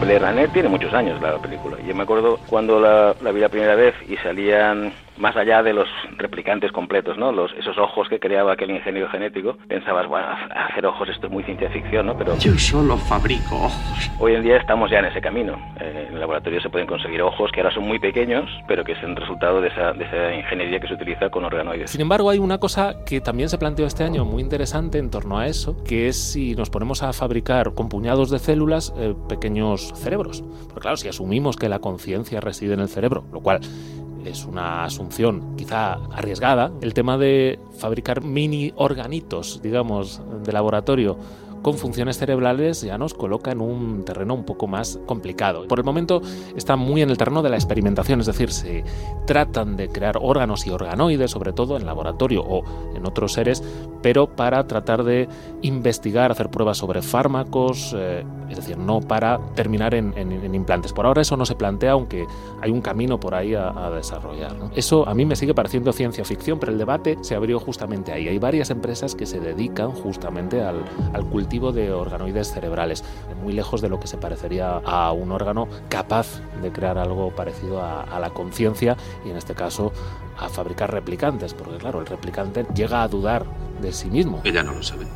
Blade Runner tiene muchos años la película. Yo me acuerdo cuando la, la vi la primera vez y salían más allá de los replicantes completos, ¿no? Los, esos ojos que creaba aquel ingeniero genético, pensabas, bueno, hacer ojos esto es muy ciencia ficción, ¿no? Pero yo solo fabrico ojos. Hoy en día estamos ya en ese camino. Eh, en el laboratorio se pueden conseguir ojos que ahora son muy pequeños, pero que es el resultado de esa, de esa ingeniería que se utiliza con organoides. Sin embargo, hay una cosa que también se planteó este año muy interesante en torno a eso, que es si nos ponemos a fabricar con puñados de células eh, pequeños cerebros. Porque claro, si asumimos que la conciencia reside en el cerebro, lo cual es una asunción quizá arriesgada, el tema de fabricar mini organitos, digamos, de laboratorio con funciones cerebrales ya nos coloca en un terreno un poco más complicado. Por el momento está muy en el terreno de la experimentación, es decir, se tratan de crear órganos y organoides, sobre todo en laboratorio o en otros seres, pero para tratar de investigar, hacer pruebas sobre fármacos, eh, es decir, no para terminar en, implantes. Por ahora eso no se plantea, aunque hay un camino por ahí a, desarrollar. Eso a mí me sigue pareciendo ciencia ficción, pero el debate se abrió justamente ahí. Hay varias empresas que se dedican justamente al, al cultivo de organoides cerebrales, muy lejos de lo que se parecería a un órgano capaz de crear algo parecido a, a la conciencia y en este caso a fabricar replicantes, porque claro, el replicante llega a dudar de sí mismo. Ella no lo sabe.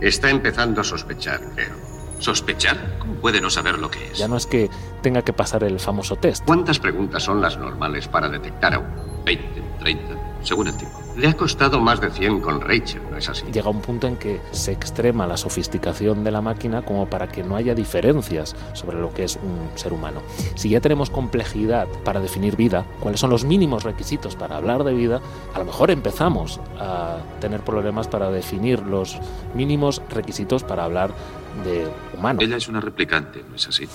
Está empezando a sospechar, creo. ¿Sospechar? ¿Cómo puede no saber lo que es? Ya no es que tenga que pasar el famoso test. ¿Cuántas preguntas son las normales para detectar a uno? 20, 30, según el tipo. Le ha costado más de 100 con Rachel, ¿no es así? Llega un punto en que se extrema la sofisticación de la máquina como para que no haya diferencias sobre lo que es un ser humano. Si ya tenemos complejidad para definir vida, cuáles son los mínimos requisitos para hablar de vida, a lo mejor empezamos a tener problemas para definir los mínimos requisitos para hablar de humano. Ella es una replicante, ¿no es así?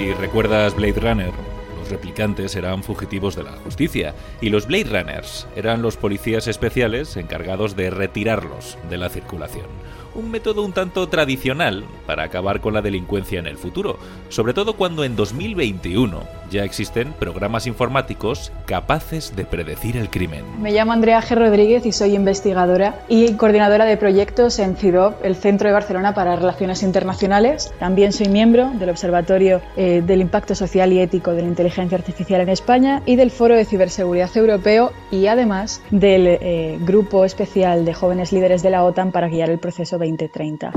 Si recuerdas Blade Runner, los replicantes eran fugitivos de la justicia y los Blade Runners eran los policías especiales encargados de retirarlos de la circulación. Un método un tanto tradicional para acabar con la delincuencia en el futuro, sobre todo cuando en 2021 ya existen programas informáticos capaces de predecir el crimen. Me llamo Andrea G. Rodríguez y soy investigadora y coordinadora de proyectos en CIDOP, el Centro de Barcelona para Relaciones Internacionales. También soy miembro del Observatorio eh, del Impacto Social y Ético de la Inteligencia Artificial en España y del Foro de Ciberseguridad Europeo y además del eh, Grupo Especial de Jóvenes Líderes de la OTAN para guiar el proceso 2030.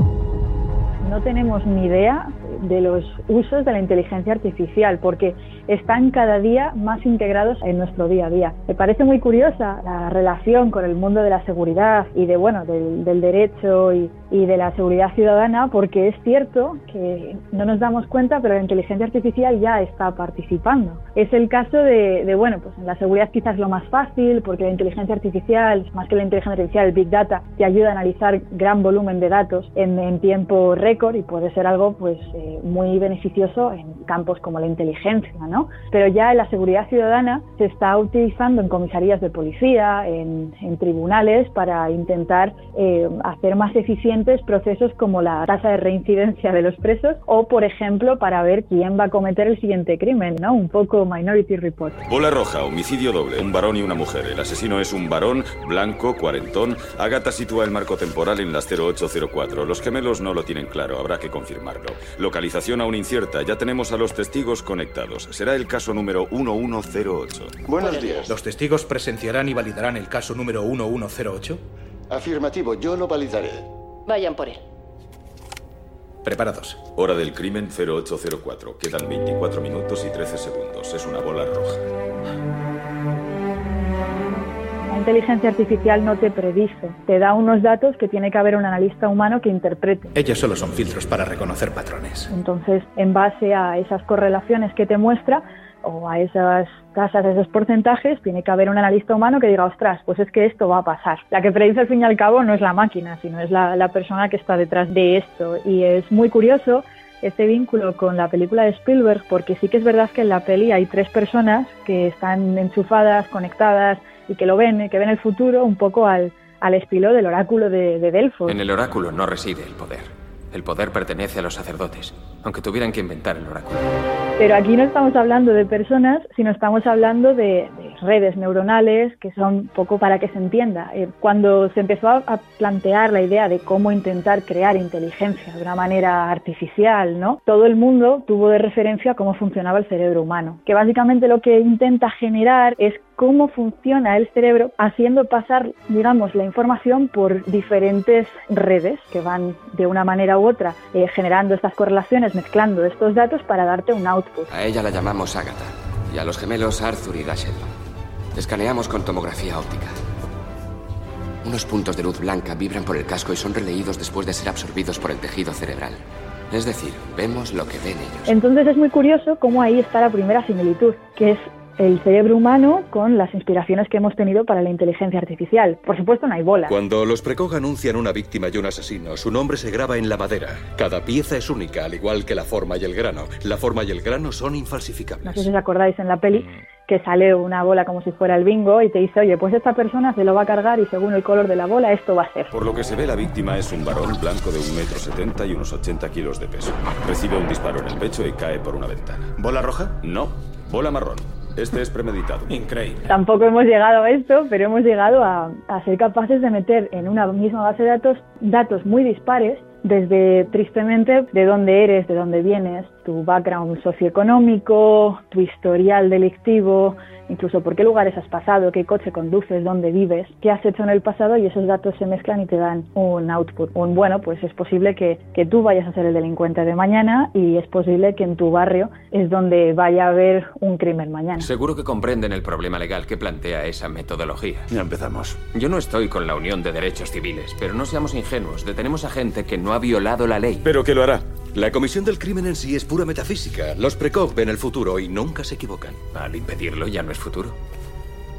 No tenemos ni idea de los usos de la inteligencia artificial, porque están cada día más integrados en nuestro día a día. Me parece muy curiosa la relación con el mundo de la seguridad y de bueno del, derecho y, de la seguridad ciudadana, porque es cierto que no nos damos cuenta, pero la inteligencia artificial ya está participando. Es el caso de, bueno, pues en la seguridad quizás lo más fácil, porque la inteligencia artificial, más que la inteligencia artificial, el big data, te ayuda a analizar gran volumen de datos en, tiempo récord y puede ser algo pues eh, muy beneficioso en campos como la inteligencia, ¿no? Pero ya en la seguridad ciudadana se está utilizando en comisarías de policía, en, tribunales, para intentar eh, hacer más eficientes procesos como la tasa de reincidencia de los presos o, por ejemplo, para ver quién va a cometer el siguiente crimen, ¿no? Un poco Minority Report. Bola roja, homicidio doble, un varón y una mujer. El asesino es un varón, blanco, cuarentón. Agata sitúa el marco temporal en las 0804. Los gemelos no lo tienen claro, habrá que confirmarlo. Localización aún incierta, ya tenemos a los testigos conectados. Será el caso número 1108. Buenos días. ¿Los testigos presenciarán y validarán el caso número 1108? Afirmativo, yo lo validaré. Vayan por él. Preparados. Hora del crimen 0804. Quedan 24 minutos y 13 segundos. Es una bola roja. La inteligencia artificial no te predice, te da unos datos que tiene que haber un analista humano que interprete. Ellos solo son filtros para reconocer patrones. Entonces, en base a esas correlaciones que te muestra, o a esas tasas, a esos porcentajes, tiene que haber un analista humano que diga, ostras, pues es que esto va a pasar. La que predice al fin y al cabo no es la máquina, sino es la, la persona que está detrás de esto. Y es muy curioso este vínculo con la película de Spielberg, porque sí que es verdad que en la peli hay tres personas que están enchufadas, conectadas y que lo ven, que ven el futuro un poco al, al estilo del oráculo de, de Delfos. En el oráculo no reside el poder. El poder pertenece a los sacerdotes, aunque tuvieran que inventar el oráculo. Pero aquí no estamos hablando de personas, sino estamos hablando de, redes neuronales que son poco para que se entienda. Eh, cuando se empezó a, plantear la idea de cómo intentar crear inteligencia de una manera artificial, ¿no? Todo el mundo tuvo de referencia cómo funcionaba el cerebro humano, que básicamente lo que intenta generar es cómo funciona el cerebro haciendo pasar, digamos, la información por diferentes redes que van de una manera u otra eh, generando estas correlaciones, mezclando estos datos para darte un output. A ella la llamamos Agatha y a los gemelos Arthur y Dashiell. Escaneamos con tomografía óptica. Unos puntos de luz blanca vibran por el casco y son releídos después de ser absorbidos por el tejido cerebral. Es decir, vemos lo que ven ellos. Entonces es muy curioso cómo ahí está la primera similitud, que es el cerebro humano con las inspiraciones que hemos tenido para la inteligencia artificial. Por supuesto, no hay bola. Cuando los precog anuncian una víctima y un asesino, su nombre se graba en la madera. Cada pieza es única, al igual que la forma y el grano. La forma y el grano son infalsificables. No sé si os acordáis en la peli que sale una bola como si fuera el bingo y te dice, oye, pues esta persona se lo va a cargar y según el color de la bola esto va a ser. Por lo que se ve, la víctima es un varón blanco de un metro setenta y unos 80 kilos de peso. Recibe un disparo en el pecho y cae por una ventana. ¿Bola roja? No, bola marrón. Este es premeditado. Increíble. Tampoco hemos llegado a esto, pero hemos llegado a, a, ser capaces de meter en una misma base de datos datos muy dispares, desde tristemente de dónde eres, de dónde vienes, tu background socioeconómico, tu historial delictivo, incluso por qué lugares has pasado, qué coche conduces, dónde vives, qué has hecho en el pasado y esos datos se mezclan y te dan un output. Un bueno, pues es posible que, que tú vayas a ser el delincuente de mañana y es posible que en tu barrio es donde vaya a haber un crimen mañana. Seguro que comprenden el problema legal que plantea esa metodología. Ya empezamos. Yo no estoy con la Unión de Derechos Civiles, pero no seamos ingenuos. Detenemos a gente que no ha violado la ley. Pero que lo hará. La comisión del crimen en sí es pura metafísica. Los precog ven el futuro y nunca se equivocan. Al impedirlo ya no es futuro.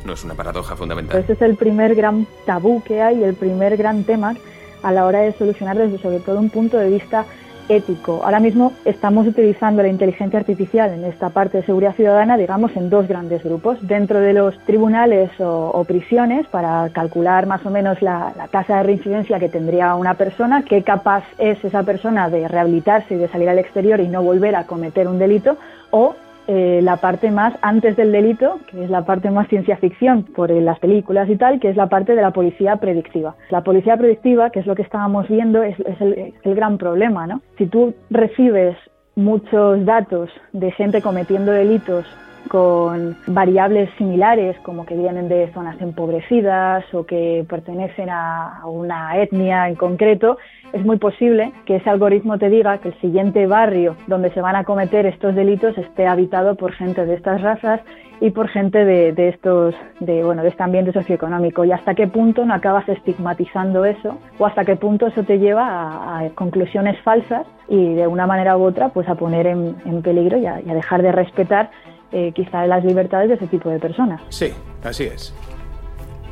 ¿No es una paradoja fundamental? Ese es el primer gran tabú que hay, el primer gran tema a la hora de solucionar desde sobre todo un punto de vista ético. Ahora mismo estamos utilizando la inteligencia artificial en esta parte de seguridad ciudadana, digamos, en dos grandes grupos. Dentro de los tribunales o, prisiones, para calcular más o menos la, la tasa de reincidencia que tendría una persona, qué capaz es esa persona de rehabilitarse y de salir al exterior y no volver a cometer un delito, o eh, la parte más antes del delito, que es la parte más ciencia ficción por las películas y tal, que es la parte de la policía predictiva. La policía predictiva, que es lo que estábamos viendo, es, el, el, gran problema, ¿no? Si tú recibes muchos datos de gente cometiendo delitos con variables similares como que vienen de zonas empobrecidas o que pertenecen a una etnia en concreto, es muy posible que ese algoritmo te diga que el siguiente barrio donde se van a cometer estos delitos esté habitado por gente de estas razas y por gente de, estos de bueno de este ambiente socioeconómico. Y hasta qué punto no acabas estigmatizando eso o hasta qué punto eso te lleva a, conclusiones falsas y de una manera u otra pues a poner en, peligro y a dejar de respetar eh, quizá las libertades de ese tipo de personas. Sí, así es.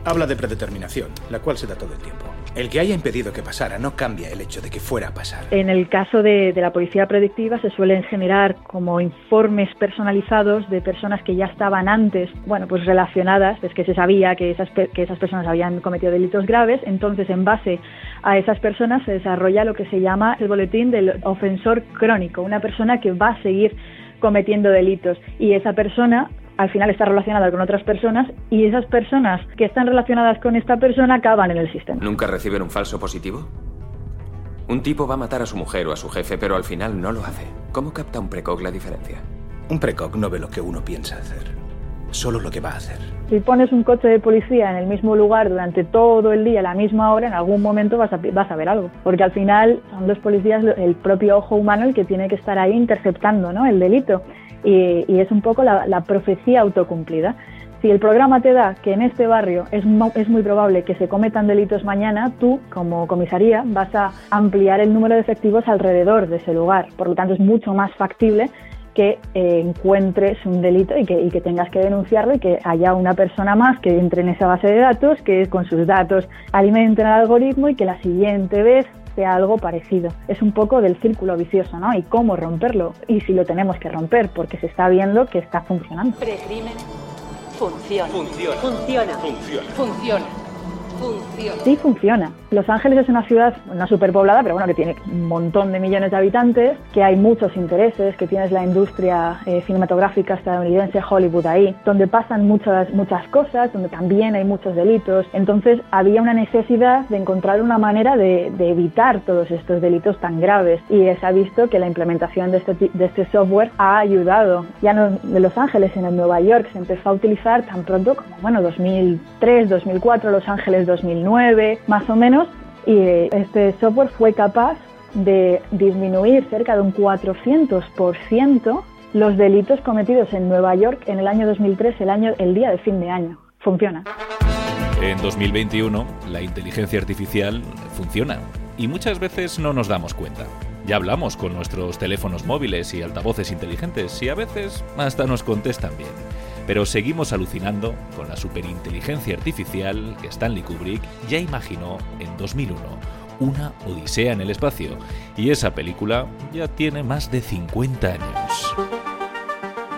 Habla de predeterminación, la cual se da todo el tiempo. El que haya impedido que pasara no cambia el hecho de que fuera a pasar. En el caso de, la policía predictiva se suelen generar como informes personalizados de personas que ya estaban antes, bueno, pues relacionadas, es que se sabía que esas, que esas personas habían cometido delitos graves, entonces en base a esas personas se desarrolla lo que se llama el boletín del ofensor crónico, una persona que va a seguir cometiendo delitos y esa persona al final está relacionada con otras personas y esas personas que están relacionadas con esta persona acaban en el sistema. ¿Nunca reciben un falso positivo? Un tipo va a matar a su mujer o a su jefe, pero al final no lo hace. ¿Cómo capta un precoc la diferencia? Un precoc no ve lo que uno piensa hacer, solo lo que va a hacer. Si pones un coche de policía en el mismo lugar durante todo el día, a la misma hora, en algún momento vas a, vas a ver algo. Porque al final son los policías, el propio ojo humano, el que tiene que estar ahí interceptando ¿no? el delito. Y, es un poco la, profecía autocumplida. Si el programa te da que en este barrio es, es muy probable que se cometan delitos mañana, tú, como comisaría, vas a ampliar el número de efectivos alrededor de ese lugar. Por lo tanto, es mucho más factible que eh, encuentres un delito y que, tengas que denunciarlo y que haya una persona más que entre en esa base de datos, que con sus datos alimenten al algoritmo y que la siguiente vez sea algo parecido. Es un poco del círculo vicioso, ¿no? Y cómo romperlo y si lo tenemos que romper, porque se está viendo que está funcionando. Precrimen funciona. Funciona. Funciona. Funciona. Funciona. Sí, funciona. Los Ángeles es una ciudad no superpoblada, pero bueno, que tiene un montón de millones de habitantes, que hay muchos intereses, que tienes la industria eh, cinematográfica estadounidense, Hollywood ahí, donde pasan muchas, muchas cosas, donde también hay muchos delitos. Entonces había una necesidad de encontrar una manera de, evitar todos estos delitos tan graves y se ha visto que la implementación de este, de este software ha ayudado. Ya no de Los Ángeles, en el Nueva York se empezó a utilizar tan pronto como, bueno, 2003, 2004, Los Ángeles 2009, más o menos, y este software fue capaz de disminuir cerca de un 400% los delitos cometidos en Nueva York en el año 2003, el, año, el día de fin de año. Funciona. En 2021, la inteligencia artificial funciona y muchas veces no nos damos cuenta. Ya hablamos con nuestros teléfonos móviles y altavoces inteligentes y a veces hasta nos contestan bien pero seguimos alucinando con la superinteligencia artificial que Stanley Kubrick ya imaginó en 2001, una Odisea en el espacio, y esa película ya tiene más de 50 años.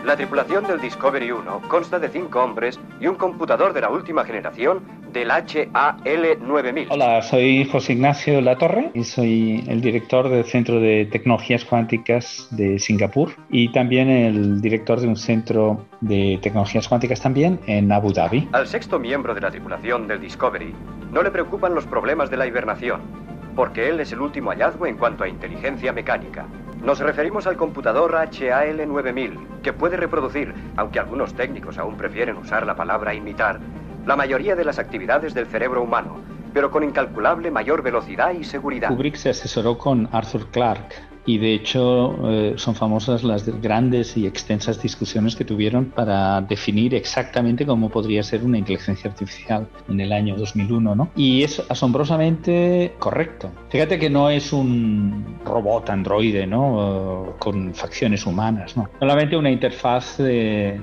La tripulación del Discovery 1 consta de cinco hombres y un computador de la última generación del HAL9000. Hola, soy José Ignacio Latorre y soy el director del Centro de Tecnologías Cuánticas de Singapur y también el director de un centro de tecnologías cuánticas también en Abu Dhabi. Al sexto miembro de la tripulación del Discovery no le preocupan los problemas de la hibernación, porque él es el último hallazgo en cuanto a inteligencia mecánica. Nos referimos al computador HAL9000, que puede reproducir, aunque algunos técnicos aún prefieren usar la palabra imitar, la mayoría de las actividades del cerebro humano, pero con incalculable mayor velocidad y seguridad. Kubrick se asesoró con Arthur Clarke, y de hecho eh, son famosas las grandes y extensas discusiones que tuvieron para definir exactamente cómo podría ser una inteligencia artificial en el año 2001, ¿no? Y es asombrosamente correcto. Fíjate que no es un robot androide, ¿no? con facciones humanas, ¿no? Solamente una interfaz de,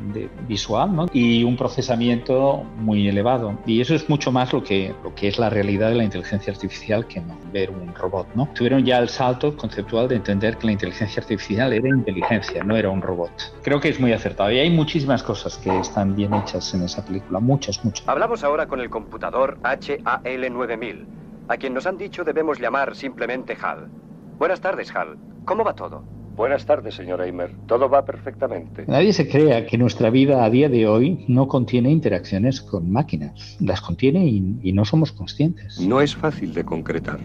visual, ¿no? Y un procesamiento muy elevado. Y eso es mucho más lo que, lo que es la realidad de la inteligencia artificial que no ver un robot, ¿no? Tuvieron ya el salto conceptual de entender entender que la inteligencia artificial era inteligencia, no era un robot. Creo que es muy acertado y hay muchísimas cosas que están bien hechas en esa película, muchas, muchas. Hablamos ahora con el computador HAL9000, a quien nos han dicho debemos llamar simplemente HAL. Buenas tardes, HAL. ¿Cómo va todo? Buenas tardes, señor Eimer. Todo va perfectamente. Nadie se crea que nuestra vida a día de hoy no contiene interacciones con máquinas. Las contiene y, y no somos conscientes. No es fácil de concretar.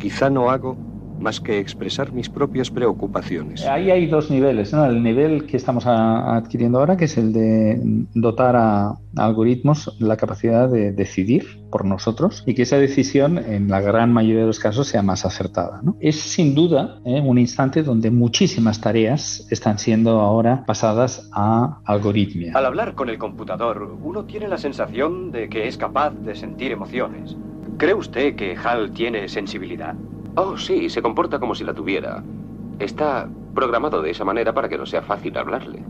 Quizá no hago más que expresar mis propias preocupaciones. Ahí hay dos niveles, ¿no? El nivel que estamos a, adquiriendo ahora, que es el de dotar a, a, algoritmos la capacidad de decidir por nosotros y que esa decisión en la gran mayoría de los casos sea más acertada. ¿no? Es sin duda ¿eh? un instante donde muchísimas tareas están siendo ahora pasadas a algoritmia. Al hablar con el computador, uno tiene la sensación de que es capaz de sentir emociones. ¿Cree usted que HAL tiene sensibilidad? Oh, sí, se comporta como si la tuviera. Está programado de esa manera para que no sea fácil hablarle.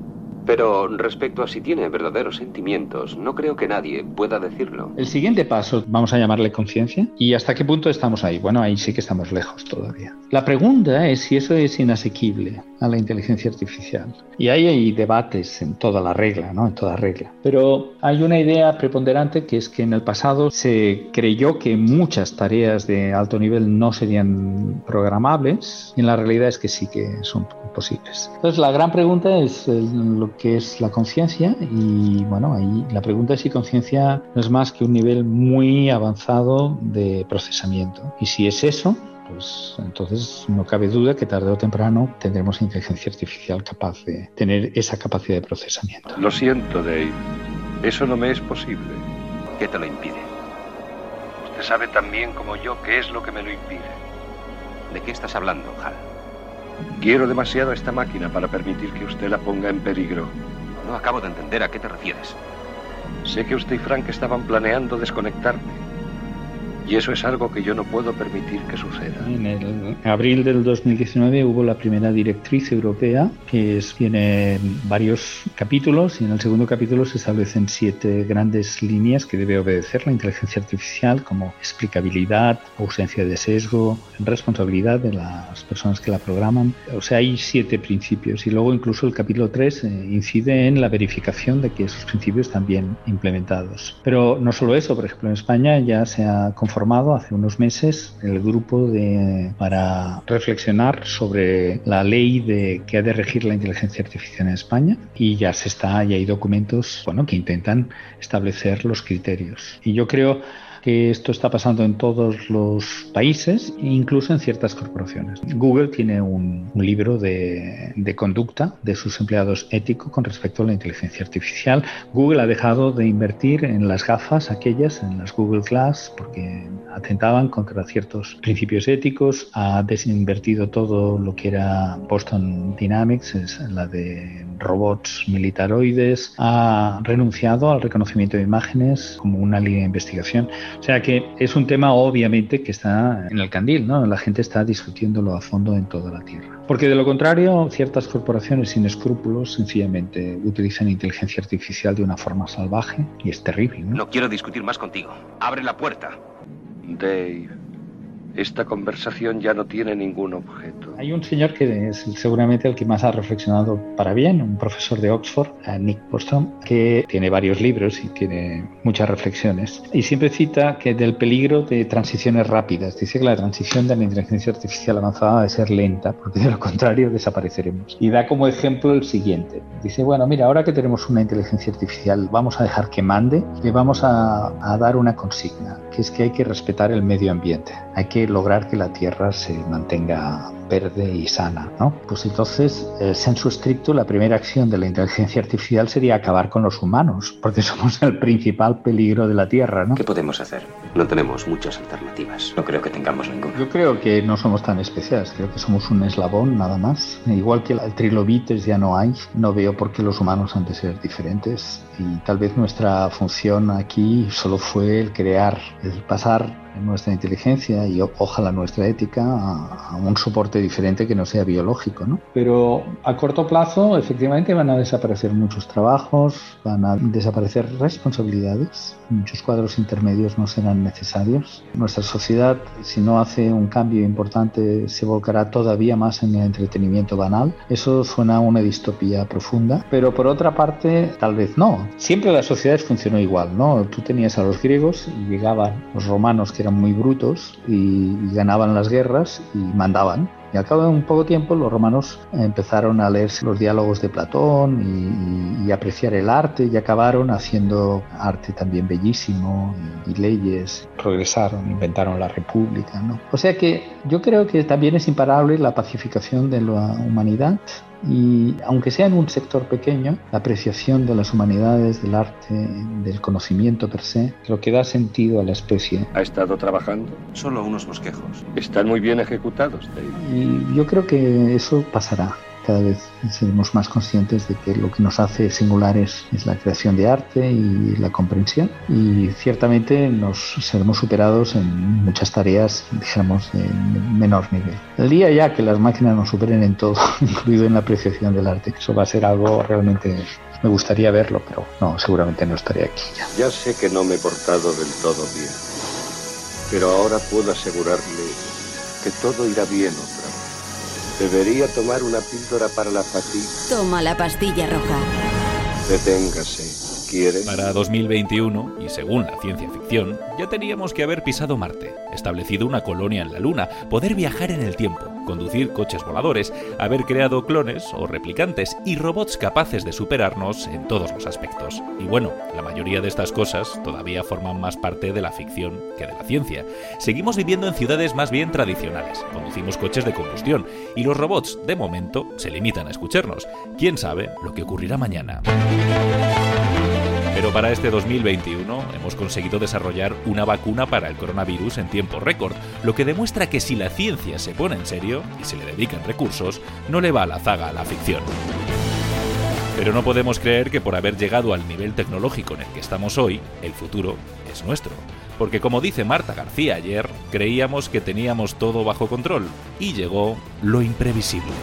Pero respecto a si tiene verdaderos sentimientos, no creo que nadie pueda decirlo. El siguiente paso, vamos a llamarle conciencia. ¿Y hasta qué punto estamos ahí? Bueno, ahí sí que estamos lejos todavía. La pregunta es si eso es inasequible a la inteligencia artificial. Y ahí hay debates en toda la regla, ¿no? En toda regla. Pero hay una idea preponderante que es que en el pasado se creyó que muchas tareas de alto nivel no serían programables y en la realidad es que sí que son posibles. Entonces la gran pregunta es lo que es la conciencia y bueno, ahí la pregunta es si conciencia no es más que un nivel muy avanzado de procesamiento. Y si es eso, pues entonces no cabe duda que tarde o temprano tendremos inteligencia artificial capaz de tener esa capacidad de procesamiento. Lo siento, Dave. Eso no me es posible. ¿Qué te lo impide? Usted sabe tan bien como yo qué es lo que me lo impide. ¿De qué estás hablando, Hal? Quiero demasiado a esta máquina para permitir que usted la ponga en peligro. No acabo de entender a qué te refieres. Sé que usted y Frank estaban planeando desconectarme. Y eso es algo que yo no puedo permitir que suceda. En el abril del 2019 hubo la primera directriz europea, que es, tiene varios capítulos, y en el segundo capítulo se establecen siete grandes líneas que debe obedecer la inteligencia artificial, como explicabilidad, ausencia de sesgo, responsabilidad de las personas que la programan. O sea, hay siete principios. Y luego incluso el capítulo 3 eh, incide en la verificación de que esos principios están bien implementados. Pero no solo eso, por ejemplo, en España ya se ha conformado hace unos meses el grupo de, para reflexionar sobre la ley de, que ha de regir la inteligencia artificial en España y ya se está, ya hay documentos bueno, que intentan establecer los criterios. Y yo creo que esto está pasando en todos los países, incluso en ciertas corporaciones. Google tiene un, un libro de, de, conducta de sus empleados ético con respecto a la inteligencia artificial. Google ha dejado de invertir en las gafas aquellas, en las Google Glass, porque atentaban contra ciertos principios éticos, ha desinvertido todo lo que era Boston Dynamics, es la de robots militaroides, ha renunciado al reconocimiento de imágenes como una línea de investigación. O sea que es un tema obviamente que está en el candil, ¿no? La gente está discutiéndolo a fondo en toda la Tierra. Porque de lo contrario, ciertas corporaciones sin escrúpulos sencillamente utilizan inteligencia artificial de una forma salvaje y es terrible. ¿no? no quiero discutir más contigo. Abre la puerta. Dave, esta conversación ya no tiene ningún objeto. Hay un señor que es seguramente el que más ha reflexionado para bien, un profesor de Oxford, Nick Bostrom, que tiene varios libros y tiene muchas reflexiones. Y siempre cita que del peligro de transiciones rápidas. Dice que la transición de la inteligencia artificial avanzada debe ser lenta, porque de lo contrario desapareceremos. Y da como ejemplo el siguiente. Dice, bueno, mira, ahora que tenemos una inteligencia artificial, vamos a dejar que mande, le vamos a dar una consigna, es que hay que respetar el medio ambiente. Hay que lograr que la Tierra se mantenga verde y sana, ¿no? Pues entonces, eh, sensu estricto, la primera acción de la inteligencia artificial sería acabar con los humanos, porque somos el principal peligro de la Tierra, ¿no? ¿Qué podemos hacer? No tenemos muchas alternativas. No creo que tengamos ninguna. Yo creo que no somos tan especiales, creo que somos un eslabón nada más. Igual que el trilobites ya no hay, no veo por qué los humanos han de ser diferentes y tal vez nuestra función aquí solo fue el crear, el pasar nuestra inteligencia y ojalá nuestra ética a, un soporte diferente que no sea biológico. ¿no? Pero a corto plazo efectivamente van a desaparecer muchos trabajos, van a desaparecer responsabilidades, muchos cuadros intermedios no serán necesarios. Nuestra sociedad, si no hace un cambio importante, se volcará todavía más en el entretenimiento banal. Eso suena a una distopía profunda, pero por otra parte, tal vez no. Siempre la sociedad funcionó igual, ¿no? Tú tenías a los griegos y llegaban los romanos eran muy brutos y, ganaban las guerras y mandaban. Y al cabo de un poco tiempo los romanos empezaron a leerse los diálogos de Platón y, apreciar el arte y acabaron haciendo arte también bellísimo y, y, leyes. Progresaron, inventaron la república. ¿no? O sea que yo creo que también es imparable la pacificación de la humanidad y aunque sea en un sector pequeño, la apreciación de las humanidades, del arte, del conocimiento per se, lo que da sentido a la especie. ¿Ha estado trabajando? Solo unos bosquejos. Están muy bien ejecutados, David. Y yo creo que eso pasará cada vez seremos más conscientes de que lo que nos hace singulares es la creación de arte y la comprensión y ciertamente nos seremos superados en muchas tareas, dijéramos, de menor nivel. El día ya que las máquinas nos superen en todo, incluido en la apreciación del arte, eso va a ser algo realmente me gustaría verlo, pero no, seguramente no estaré aquí ya. Ya sé que no me he portado del todo bien, pero ahora puedo asegurarle que todo irá bien otra. Debería tomar una píldora para la fatiga. Toma la pastilla roja. Deténgase. Para 2021, y según la ciencia ficción, ya teníamos que haber pisado Marte, establecido una colonia en la Luna, poder viajar en el tiempo, conducir coches voladores, haber creado clones o replicantes y robots capaces de superarnos en todos los aspectos. Y bueno, la mayoría de estas cosas todavía forman más parte de la ficción que de la ciencia. Seguimos viviendo en ciudades más bien tradicionales, conducimos coches de combustión y los robots, de momento, se limitan a escucharnos. ¿Quién sabe lo que ocurrirá mañana? Pero para este 2021 hemos conseguido desarrollar una vacuna para el coronavirus en tiempo récord, lo que demuestra que si la ciencia se pone en serio y se le dedican recursos, no le va a la zaga a la ficción. Pero no podemos creer que por haber llegado al nivel tecnológico en el que estamos hoy, el futuro es nuestro. Porque como dice Marta García ayer, creíamos que teníamos todo bajo control y llegó lo imprevisible.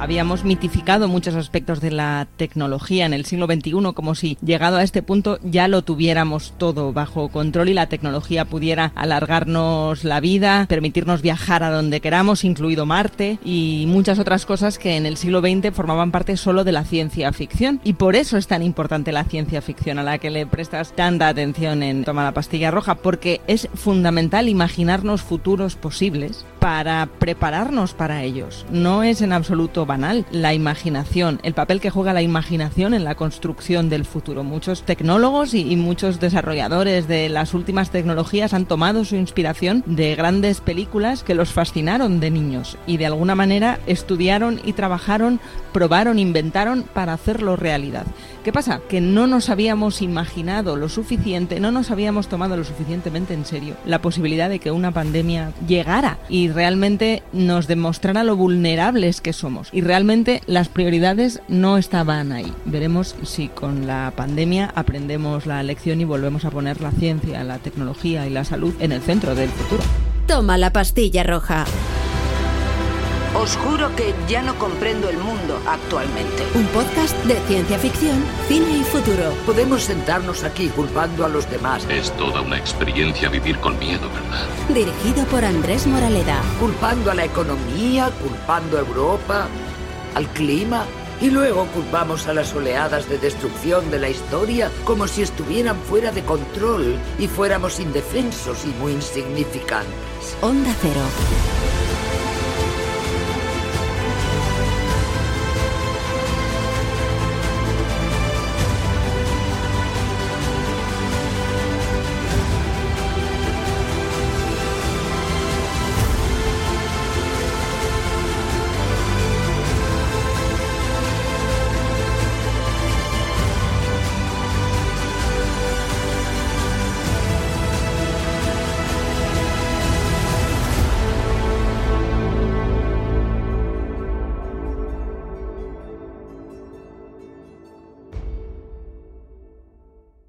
Habíamos mitificado muchos aspectos de la tecnología en el siglo XXI como si llegado a este punto ya lo tuviéramos todo bajo control y la tecnología pudiera alargarnos la vida, permitirnos viajar a donde queramos, incluido Marte y muchas otras cosas que en el siglo XX formaban parte solo de la ciencia ficción. Y por eso es tan importante la ciencia ficción a la que le prestas tanta atención en Toma la pastilla roja, porque es fundamental imaginarnos futuros posibles para prepararnos para ellos. No es en absoluto banal la imaginación, el papel que juega la imaginación en la construcción del futuro. Muchos tecnólogos y, muchos desarrolladores de las últimas tecnologías han tomado su inspiración de grandes películas que los fascinaron de niños y de alguna manera estudiaron y trabajaron, probaron, inventaron para hacerlo realidad. ¿Qué pasa? Que no nos habíamos imaginado lo suficiente, no nos habíamos tomado lo suficientemente en serio la posibilidad de que una pandemia llegara y realmente nos demostrara lo vulnerables que somos. Y realmente las prioridades no estaban ahí. Veremos si con la pandemia aprendemos la lección y volvemos a poner la ciencia, la tecnología y la salud en el centro del futuro. Toma la pastilla roja. Os juro que ya no comprendo el mundo actualmente. Un podcast de ciencia ficción, cine y futuro. Podemos sentarnos aquí culpando a los demás. Es toda una experiencia vivir con miedo, ¿verdad? Dirigido por Andrés Moraleda. Culpando a la economía, culpando a Europa, al clima. Y luego culpamos a las oleadas de destrucción de la historia como si estuvieran fuera de control y fuéramos indefensos y muy insignificantes. Onda Cero.